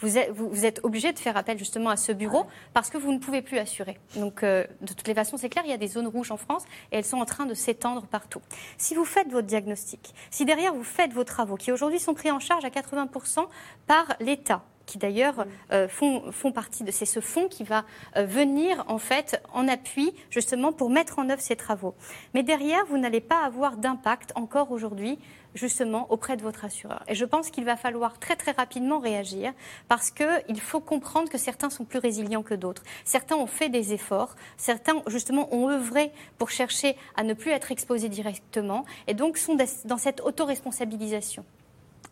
Vous êtes, vous, êtes, obligé de faire appel justement à ce bureau parce que vous ne pouvez plus assurer. Donc, euh, de toutes les façons, c'est clair, il y a des zones rouges en France et elles sont en train de s'étendre partout. Si vous faites votre diagnostic, si derrière vous faites vos travaux, qui aujourd'hui sont pris en charge à 80% par l'État, qui d'ailleurs euh, font, font, partie de c'est ce fonds qui va euh, venir en fait en appui justement pour mettre en œuvre ces travaux. Mais derrière, vous n'allez pas avoir d'impact encore aujourd'hui justement auprès de votre assureur. Et je pense qu'il va falloir très très rapidement réagir parce qu'il faut comprendre que certains sont plus résilients que d'autres. Certains ont fait des efforts, certains justement ont œuvré pour chercher à ne plus être exposés directement et donc sont dans cette autoresponsabilisation.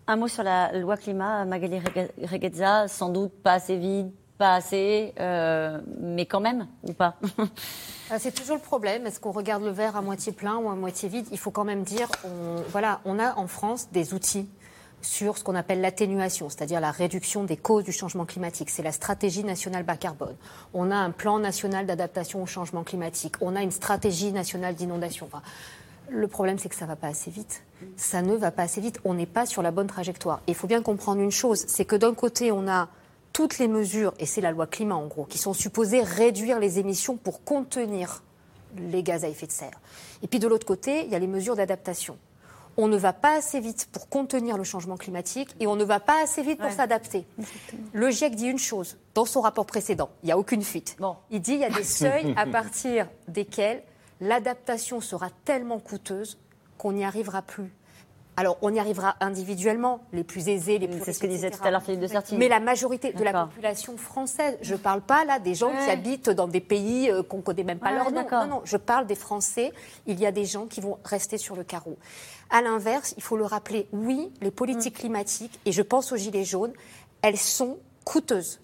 Un mot sur la loi climat, Magali Reguezza, sans doute pas assez vite, pas assez, euh, mais quand même, ou pas (laughs) euh, C'est toujours le problème. Est-ce qu'on regarde le verre à moitié plein ou à moitié vide? Il faut quand même dire, on, voilà, on a en France des outils sur ce qu'on appelle l'atténuation, c'est-à-dire la réduction des causes du changement climatique. C'est la stratégie nationale bas carbone. On a un plan national d'adaptation au changement climatique. On a une stratégie nationale d'inondation. Le problème, c'est que ça ne va pas assez vite. Ça ne va pas assez vite. On n'est pas sur la bonne trajectoire. Il faut bien comprendre une chose, c'est que d'un côté, on a toutes les mesures, et c'est la loi climat en gros, qui sont supposées réduire les émissions pour contenir les gaz à effet de serre. Et puis de l'autre côté, il y a les mesures d'adaptation. On ne va pas assez vite pour contenir le changement climatique et on ne va pas assez vite pour s'adapter. Le GIEC dit une chose dans son rapport précédent, il n'y a aucune fuite. Il dit qu'il y a des (laughs) seuils à partir desquels l'adaptation sera tellement coûteuse qu'on n'y arrivera plus. Alors, on y arrivera individuellement, les plus aisés, les plus C'est ce que disait tout à l'heure Philippe de Sertine. Mais la majorité de la population française, je ne parle pas là des gens qui habitent dans des pays euh, qu'on ne connaît même pas leur nom. Non, non, je parle des Français. Il y a des gens qui vont rester sur le carreau. À l'inverse, il faut le rappeler, oui, les politiques climatiques, et je pense aux Gilets jaunes, elles sont coûteuses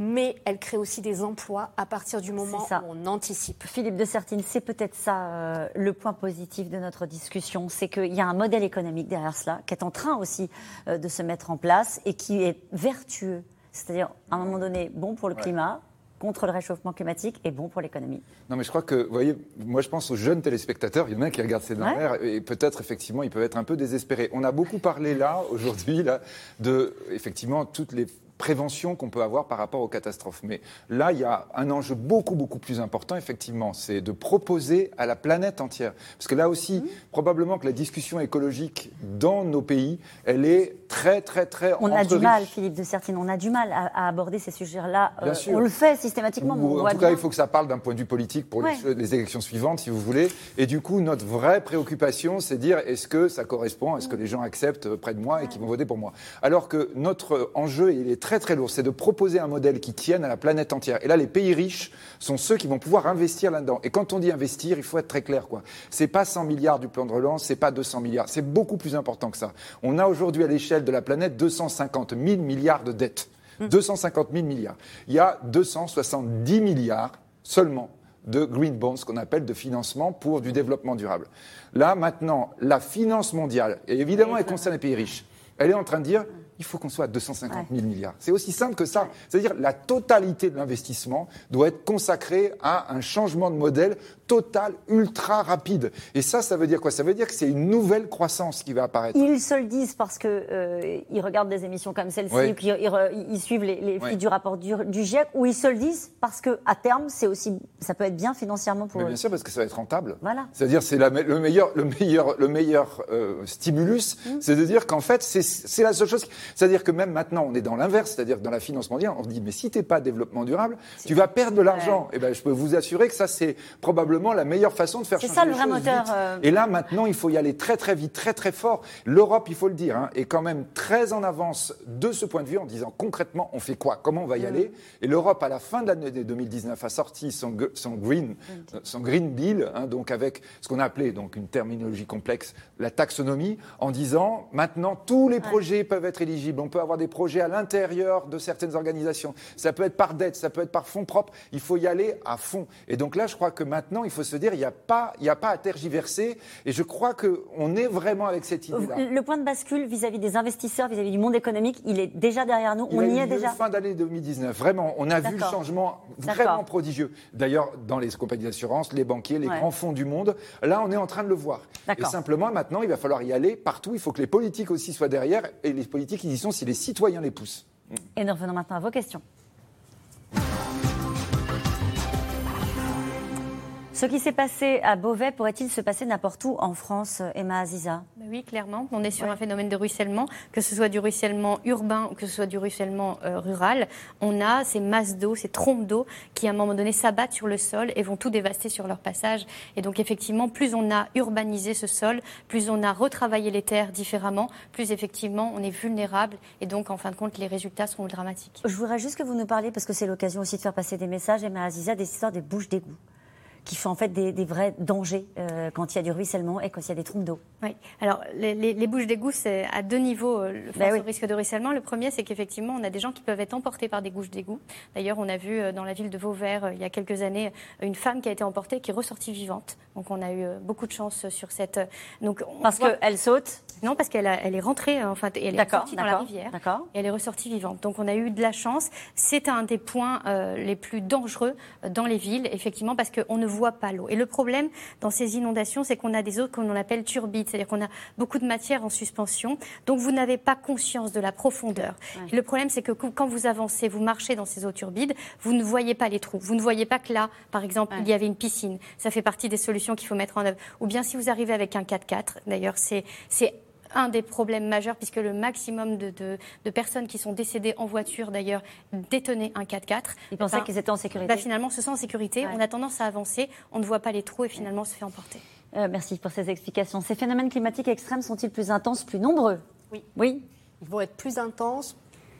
mais elles créent aussi des emplois à partir du moment où on anticipe. Philippe de Sertine, c'est peut-être ça euh, le point positif de notre discussion, c'est qu'il y a un modèle économique derrière cela qui est en train aussi euh, de se mettre en place et qui est vertueux, c'est-à-dire à un moment donné bon pour le climat, contre le réchauffement climatique et bon pour l'économie. Non, mais je crois que, vous voyez, moi je pense aux jeunes téléspectateurs, il y en a qui regardent ces dernières et peut-être effectivement ils peuvent être un peu désespérés. On a beaucoup parlé là, aujourd'hui, là, de effectivement toutes les prévention qu'on peut avoir par rapport aux catastrophes. Mais là, il y a un enjeu beaucoup, beaucoup plus important, effectivement, c'est de proposer à la planète entière. Parce que là aussi, mmh. probablement que la discussion écologique dans nos pays, elle est très, très, très... On a du mal, Philippe de Sertine, on a du mal à, aborder ces sujets-là. Euh, on le fait systématiquement. en tout cas, il faut que ça parle d'un point de vue politique pour les, élections suivantes, si vous voulez. Et du coup, notre vraie préoccupation, c'est dire est-ce que ça correspond, est-ce que les gens acceptent près de moi et qui vont voter pour moi? Alors que notre enjeu, il est très très très lourd, c'est de proposer un modèle qui tienne à la planète entière. Et là, les pays riches sont ceux qui vont pouvoir investir là-dedans. Et quand on dit investir, il faut être très clair. quoi. C'est pas 100 milliards du plan de relance, c'est pas 200 milliards, c'est beaucoup plus important que ça. On a aujourd'hui à l'échelle de la planète 250 000 milliards de dettes. 250 000 milliards. Il y a 270 milliards seulement de green bonds, qu'on appelle de financement pour du développement durable. Là, maintenant, la finance mondiale, et évidemment, elle concerne les pays riches, elle est en train de dire il faut qu'on soit à 250 000 milliards. C'est aussi simple que ça. C'est-à-dire la totalité de l'investissement doit être consacrée à un changement de modèle total, ultra rapide. Et ça, ça veut dire quoi? Ça veut dire que c'est une nouvelle croissance qui va apparaître. Ils se le disent parce qu'ils euh, regardent des émissions comme celle-ci, puis ils, suivent les, les du rapport du, GIEC, ou ils se le disent parce qu'à terme, c'est aussi, ça peut être bien financièrement pour Mais eux. Bien sûr, parce que ça va être rentable. Voilà. C'est-à-dire, c'est le meilleur, le meilleur, le meilleur euh, stimulus, mmh. c'est de dire qu'en fait, c'est la seule chose. C'est-à-dire que même maintenant, on est dans l'inverse, c'est-à-dire que dans la finance mondiale, on se dit, mais si tu n'es pas développement durable, tu vas perdre de l'argent. Et eh ben, je peux vous assurer que ça, c'est probablement la meilleure façon de faire changer ça, le vrai moteur. Euh, Et là, maintenant, il faut y aller très très vite, très très fort. L'Europe, il faut le dire, hein, est quand même très en avance de ce point de vue en disant concrètement, on fait quoi? Comment on va y mm. aller? Et l'Europe, à la fin de l'année 2019, a sorti son, son green, mm. son green deal, hein, donc avec ce qu'on a appelé donc une terminologie complexe, la taxonomie, en disant maintenant tous les projets peuvent être éligibles. On peut avoir des projets à l'intérieur de certaines organisations. Ça peut être par dette, ça peut être par fonds propres. Il faut y aller à fond. Et donc là, je crois que maintenant, il faut se dire, il n'y a, pas, il a pas à tergiverser. Et je crois qu'on est vraiment avec cette idée-là. Le point de bascule vis-à-vis des investisseurs, vis-à-vis du monde économique, il est déjà derrière nous. on y est déjà. Fin d'année 2019. Vraiment, on a vu le changement vraiment prodigieux. D'ailleurs, dans les compagnies d'assurance, les banquiers, les grands fonds du monde, là, on est en train de le voir. Et simplement, maintenant, il va falloir y aller partout. Il faut que les politiques aussi soient derrière. Et les politiques, ils y sont si les citoyens les poussent. Et nous revenons maintenant à vos questions. Ce qui s'est passé à Beauvais pourrait-il se passer n'importe où en France, Emma Aziza bah Oui, clairement. On est sur un phénomène de ruissellement, que ce soit du ruissellement urbain ou que ce soit du ruissellement euh, rural. On a ces masses d'eau, ces trompes d'eau qui, à un moment donné, s'abattent sur le sol et vont tout dévaster sur leur passage. Et donc, effectivement, plus on a urbanisé ce sol, plus on a retravaillé les terres différemment, plus effectivement on est vulnérable. Et donc, en fin de compte, les résultats seront dramatiques. Je voudrais juste que vous nous parliez, parce que c'est l'occasion aussi de faire passer des messages, Emma Aziza, des histoires des bouches d'égout qui font en fait des, vrais dangers euh, quand il y a du ruissellement et quand il y a des trompes d'eau. Oui, alors les, bouches d'égout, c'est à deux niveaux euh, le ben risque de ruissellement. Le premier, c'est qu'effectivement, on a des gens qui peuvent être emportés par des bouches d'égout. D'ailleurs, on a vu euh, dans la ville de Vauvert, il y a quelques années, une femme qui a été emportée, qui est ressortie vivante. Donc on a eu beaucoup de chance sur cette... Donc, parce qu'elle saute Non, parce qu'elle elle est rentrée, enfin, elle est sortie dans la rivière. Et elle est ressortie vivante. Donc on a eu de la chance. C'est un des points les plus dangereux dans les villes, effectivement, parce qu'on ne voit pas l'eau. Et le problème dans ces inondations, c'est qu'on a des eaux qu'on appelle turbides, c'est-à-dire qu'on a beaucoup de matière en suspension, donc vous n'avez pas conscience de la profondeur. le problème, c'est que quand vous avancez, vous marchez dans ces eaux turbides, vous ne voyez pas les trous, vous ne voyez pas que là, par exemple, il y avait une piscine. Ça fait partie des solutions qu'il faut mettre en œuvre. Ou bien si vous arrivez avec un 4x4, d'ailleurs, c'est un des problèmes majeurs, puisque le maximum de, personnes qui sont décédées en voiture, d'ailleurs, détenaient un 4x4. Ils pensaient qu'ils étaient en sécurité. Bah, finalement, se sent en sécurité. On a tendance à avancer, on ne voit pas les trous et finalement, on se fait emporter. Euh, merci pour ces explications. Ces phénomènes climatiques extrêmes sont-ils plus intenses, plus nombreux? Oui. Oui? Ils vont être plus intenses,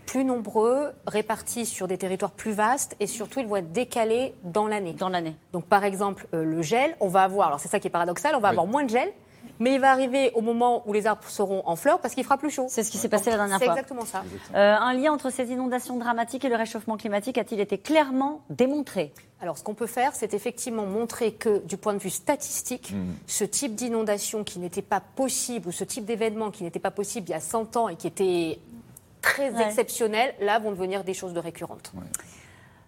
plus nombreux, répartis sur des territoires plus vastes et surtout ils vont être décalés dans l'année. Dans l'année. Donc par exemple, euh, le gel, on va avoir, alors c'est ça qui est paradoxal, on va Oui. avoir moins de gel, mais il va arriver au moment où les arbres seront en fleurs parce qu'il fera plus chaud. C'est ce qui s'est passé la dernière C'est fois. exactement ça. Euh, un lien entre ces inondations dramatiques et le réchauffement climatique a-t-il été clairement démontré? Alors, ce qu'on peut faire, c'est effectivement montrer que, du point de vue statistique, ce type d'inondation qui n'était pas possible, ou ce type d'événement qui n'était pas possible il y a 100 ans et qui était très Ouais. exceptionnel, là, vont devenir des choses de récurrentes.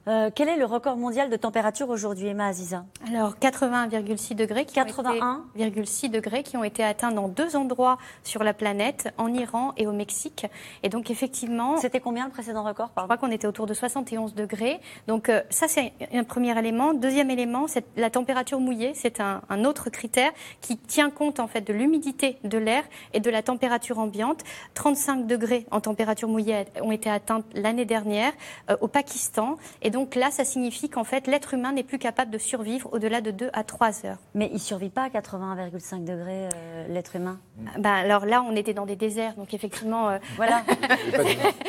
Euh, Quel est le record mondial de température aujourd'hui, Emma Aziza Alors 81,6 degrés. Qui 81,6 degrés qui ont été atteints dans deux endroits sur la planète, en Iran et au Mexique. Et donc effectivement. C'était combien le précédent record Je crois qu'on était autour de 71 degrés. Donc euh, ça c'est un premier élément. Deuxième élément, c'est la température mouillée. C'est un, un autre critère qui tient compte en fait de l'humidité de l'air et de la température ambiante. 35 degrés en température mouillée ont été atteints l'année dernière euh, au Pakistan. Et donc là, ça signifie qu'en fait l'être humain n'est plus capable de survivre au-delà de 2 à 3 heures. Mais il ne survit pas à 81,5 degrés, euh, l'être humain? Ben, alors là, on était dans des déserts, donc effectivement, euh, Voilà. (laughs) (laughs)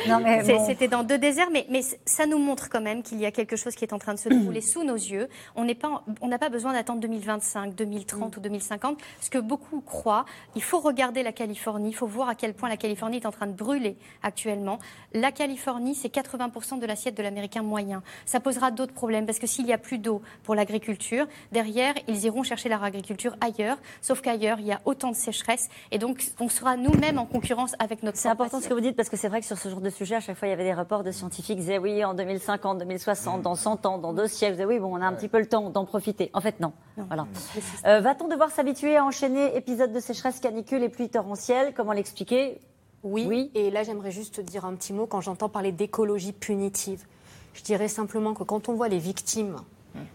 Bon. C'était dans deux déserts, mais, mais ça nous montre quand même qu'il y a quelque chose qui est en train de se dérouler (clears throat) sous nos yeux. On n'est pas, on n'a pas besoin d'attendre 2025, 2030 ou 2050, ce que beaucoup croient. Il faut regarder la Californie, il faut voir à quel point la Californie est en train de brûler actuellement. La Californie, c'est 80% de l'assiette de l'Américain moyen. Ça posera d'autres problèmes parce que s'il n'y a plus d'eau pour l'agriculture, derrière, ils iront chercher leur agriculture ailleurs. Sauf qu'ailleurs, il y a autant de sécheresse et donc on sera nous-mêmes en concurrence avec notre. C'est important ce que vous dites parce que c'est vrai que sur ce genre de sujet, à chaque fois, il y avait des rapports de scientifiques qui disaient oui, en 2050, 2060, dans 100 ans, dans deux siècles. Disaient, oui, bon, on a un petit peu le temps d'en profiter. En fait, non. Voilà. Euh, Va-t-on devoir s'habituer à enchaîner épisodes de sécheresse, canicule et pluies torrentielles? Comment l'expliquer? Oui. Et là, j'aimerais juste dire un petit mot quand j'entends parler d'écologie punitive. Je dirais simplement que quand on voit les victimes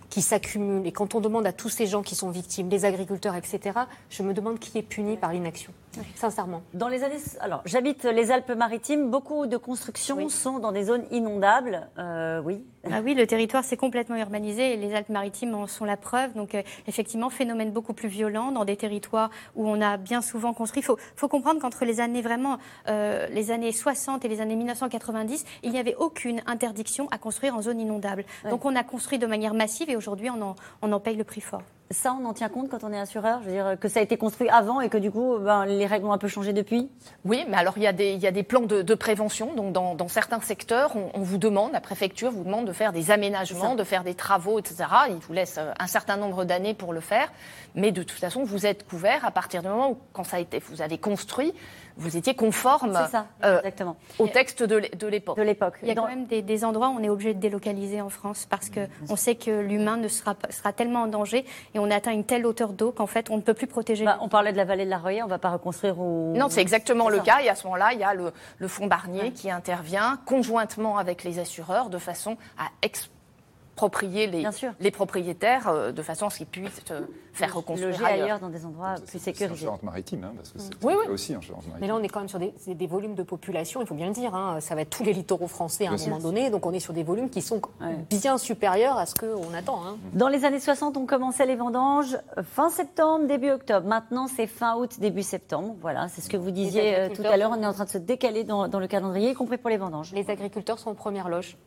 qui s'accumulent et quand on demande à tous ces gens qui sont victimes, les agriculteurs, etc., je me demande qui est puni par l'inaction. Sincèrement. Dans les années, alors j'habite les Alpes-Maritimes. Beaucoup de constructions sont dans des zones inondables. Euh, oui. Ah oui, le territoire s'est complètement urbanisé et les Alpes-Maritimes en sont la preuve. Donc euh, effectivement, phénomène beaucoup plus violent dans des territoires où on a bien souvent construit. Il faut, faut comprendre qu'entre les années vraiment euh, les années 60 et les années 1990, il n'y avait aucune interdiction à construire en zone inondable. Donc on a construit de manière massive et aujourd'hui on en, on en paye le prix fort. Ça, on en tient compte quand on est assureur? Je veux dire que ça a été construit avant et que du coup, ben, les règles ont un peu changé depuis? Oui, mais alors il y a des, il y a des plans de, de prévention. Donc dans, dans certains secteurs, on, on vous demande, la préfecture vous demande de faire des aménagements, de faire des travaux, etc. Il vous laisse euh, un certain nombre d'années pour le faire. Mais de toute façon, vous êtes couvert à partir du moment où, quand ça a été, vous avez construit, vous étiez conforme ça, euh, exactement. au texte de l'é- de l'époque. De l'époque. Il y a quand même des, des endroits où on est obligé de délocaliser en France parce que on sait que l'humain ne sera, pas- sera tellement en danger et on a atteint une telle hauteur d'eau qu'en fait on ne peut plus protéger. Bah, on parlait de la vallée de la Royer, on ne va pas reconstruire ou... Non, c'est exactement le ça. cas. Et à ce moment-là, il y a le, le fonds Barnier qui intervient conjointement avec les assureurs de façon à exproprier les, les propriétaires euh, de façon à ce qu'ils puissent euh, faire reconstruire Loger ailleurs. ailleurs dans des endroits plus C'est en sécurisés. Charente-Maritime, hein, parce que c'est Oui, oui. aussi en Charente-Maritime. Mais là, on est quand même sur des, volumes de population, il faut bien le dire. hein. Ça va être tous les littoraux français à un Bien sûr. moment donné. Donc, on est sur des volumes qui sont bien supérieurs à ce qu'on attend. hein. Dans les années 60, on commençait les vendanges fin septembre, début octobre. Maintenant, c'est fin août, début septembre. Voilà, c'est ce que vous disiez euh, tout à l'heure. On est en train de se décaler dans, dans le calendrier, y compris pour les vendanges. Les agriculteurs sont en première loge.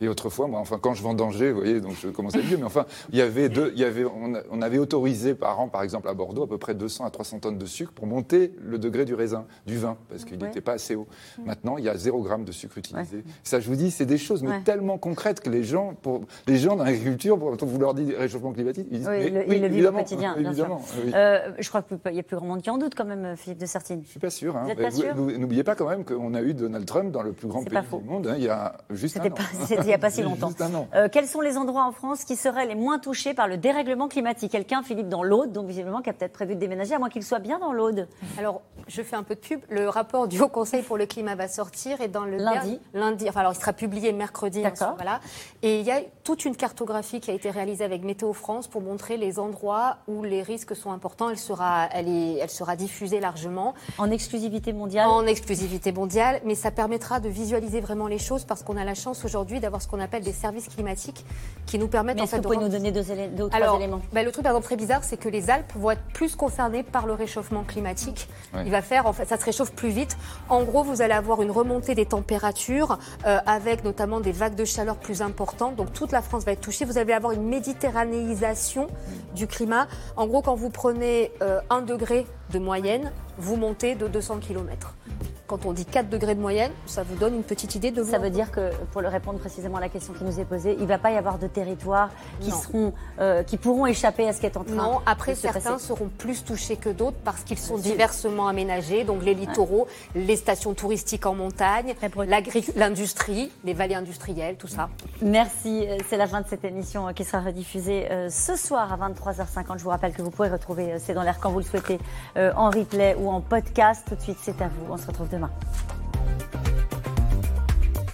Et autrefois, moi, enfin, quand je vendangeais, vous voyez, donc je être vieux, mais enfin, il y avait deux, il y avait, on, avait autorisé par an, par exemple à Bordeaux, à peu près 200 à 300 tonnes de sucre pour monter le degré du raisin, du vin, parce qu'il Ouais. n'était pas assez haut. Maintenant, il y a 0 gramme de sucre utilisé. Ça, je vous dis, c'est des choses mais Ouais. tellement concrètes que les gens, pour, les gens dans l'agriculture, quand vous leur dites réchauffement climatique, ils disent, Oui, mais le, oui, le vit au quotidien, bien sûr. oui. Euh, je crois qu'il n'y a plus grand monde qui en doute quand même, Philippe de Sertine. Je suis pas sûr. hein. N'oubliez pas quand même qu'on a eu Donald Trump dans le plus grand pays du monde hein, il y a juste un an. (laughs) il n'y a pas si (laughs) longtemps. Euh, quels sont les endroits en France qui seraient les moins touchés par le dérèglement climatique? Quelqu'un, Philippe, dans l'Aude, donc visiblement qui a peut-être prévu de déménager, à moins qu'il soit bien dans l'Aude. Alors, je fais un peu de pub. Le rapport du Haut Conseil pour le climat va sortir et dans le Lundi. lundi. Enfin, alors il sera publié mercredi. hein, D'accord. voilà. Et il y a toute une cartographie qui a été réalisée avec Météo France pour montrer les endroits où les risques sont importants. Elle sera, elle est, elle sera diffusée largement. En exclusivité mondiale. En exclusivité mondiale, mais ça permettra de visualiser vraiment les choses parce qu'on a la chance aujourd'hui d'avoir ce qu'on appelle des services climatiques qui nous permettent Mais en fait que vous de pouvez nous donner deux, deux ou trois alors, éléments? ben, le truc par exemple très bizarre, c'est que les Alpes vont être plus concernées par le réchauffement climatique. Il va faire, en fait, ça se réchauffe plus vite. En gros, vous allez avoir une remontée des températures euh, avec notamment des vagues de chaleur plus importantes. Donc toute la France va être touchée. Vous allez avoir une méditerranéisation du climat. En gros, quand vous prenez euh, 1 degré de moyenne, vous montez de 200 km. Quand on dit 4 degrés de moyenne, ça vous donne une petite idée de Ça veut dire que, pour le répondre précisément à la question qui nous est posée, il ne va pas y avoir de territoires qui, Non. seront, euh, qui pourront échapper à ce qui est en train Non, après de se certains passer. seront plus touchés que d'autres parce qu'ils sont diversement aménagés, donc les littoraux, les stations touristiques en montagne, l'industrie, les vallées industrielles, tout ça. Merci, euh, c'est la fin de cette émission euh, qui sera rediffusée ce soir à 23h50. Je vous rappelle que vous pouvez retrouver C'est dans l'air quand vous le souhaitez en replay ou en podcast. Tout de suite, c'est à vous. On se retrouve demain. 对吗？